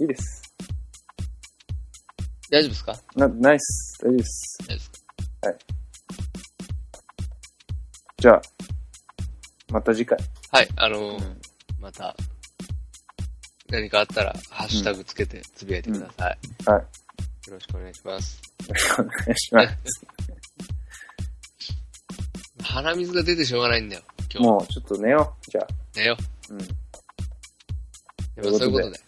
いいです。大丈夫ですか？な、ナイス。大丈夫です。大丈夫ですか？じゃあ、また次回。はい、あのーまた、何かあったら、ハッシュタグつけてつぶやいてください。はい。よろしくお願いします。よろしくお願いします。鼻水が出てしょうがないんだよ、今日。もうちょっと寝よう。じゃあ。寝ようん。う。やっぱそういうことで。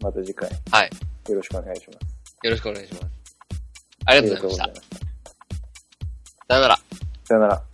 また次回、はい。よろしくお願いします。よろしくお願いします。ありがとうございました。ありがとうございました。さよなら。さよなら。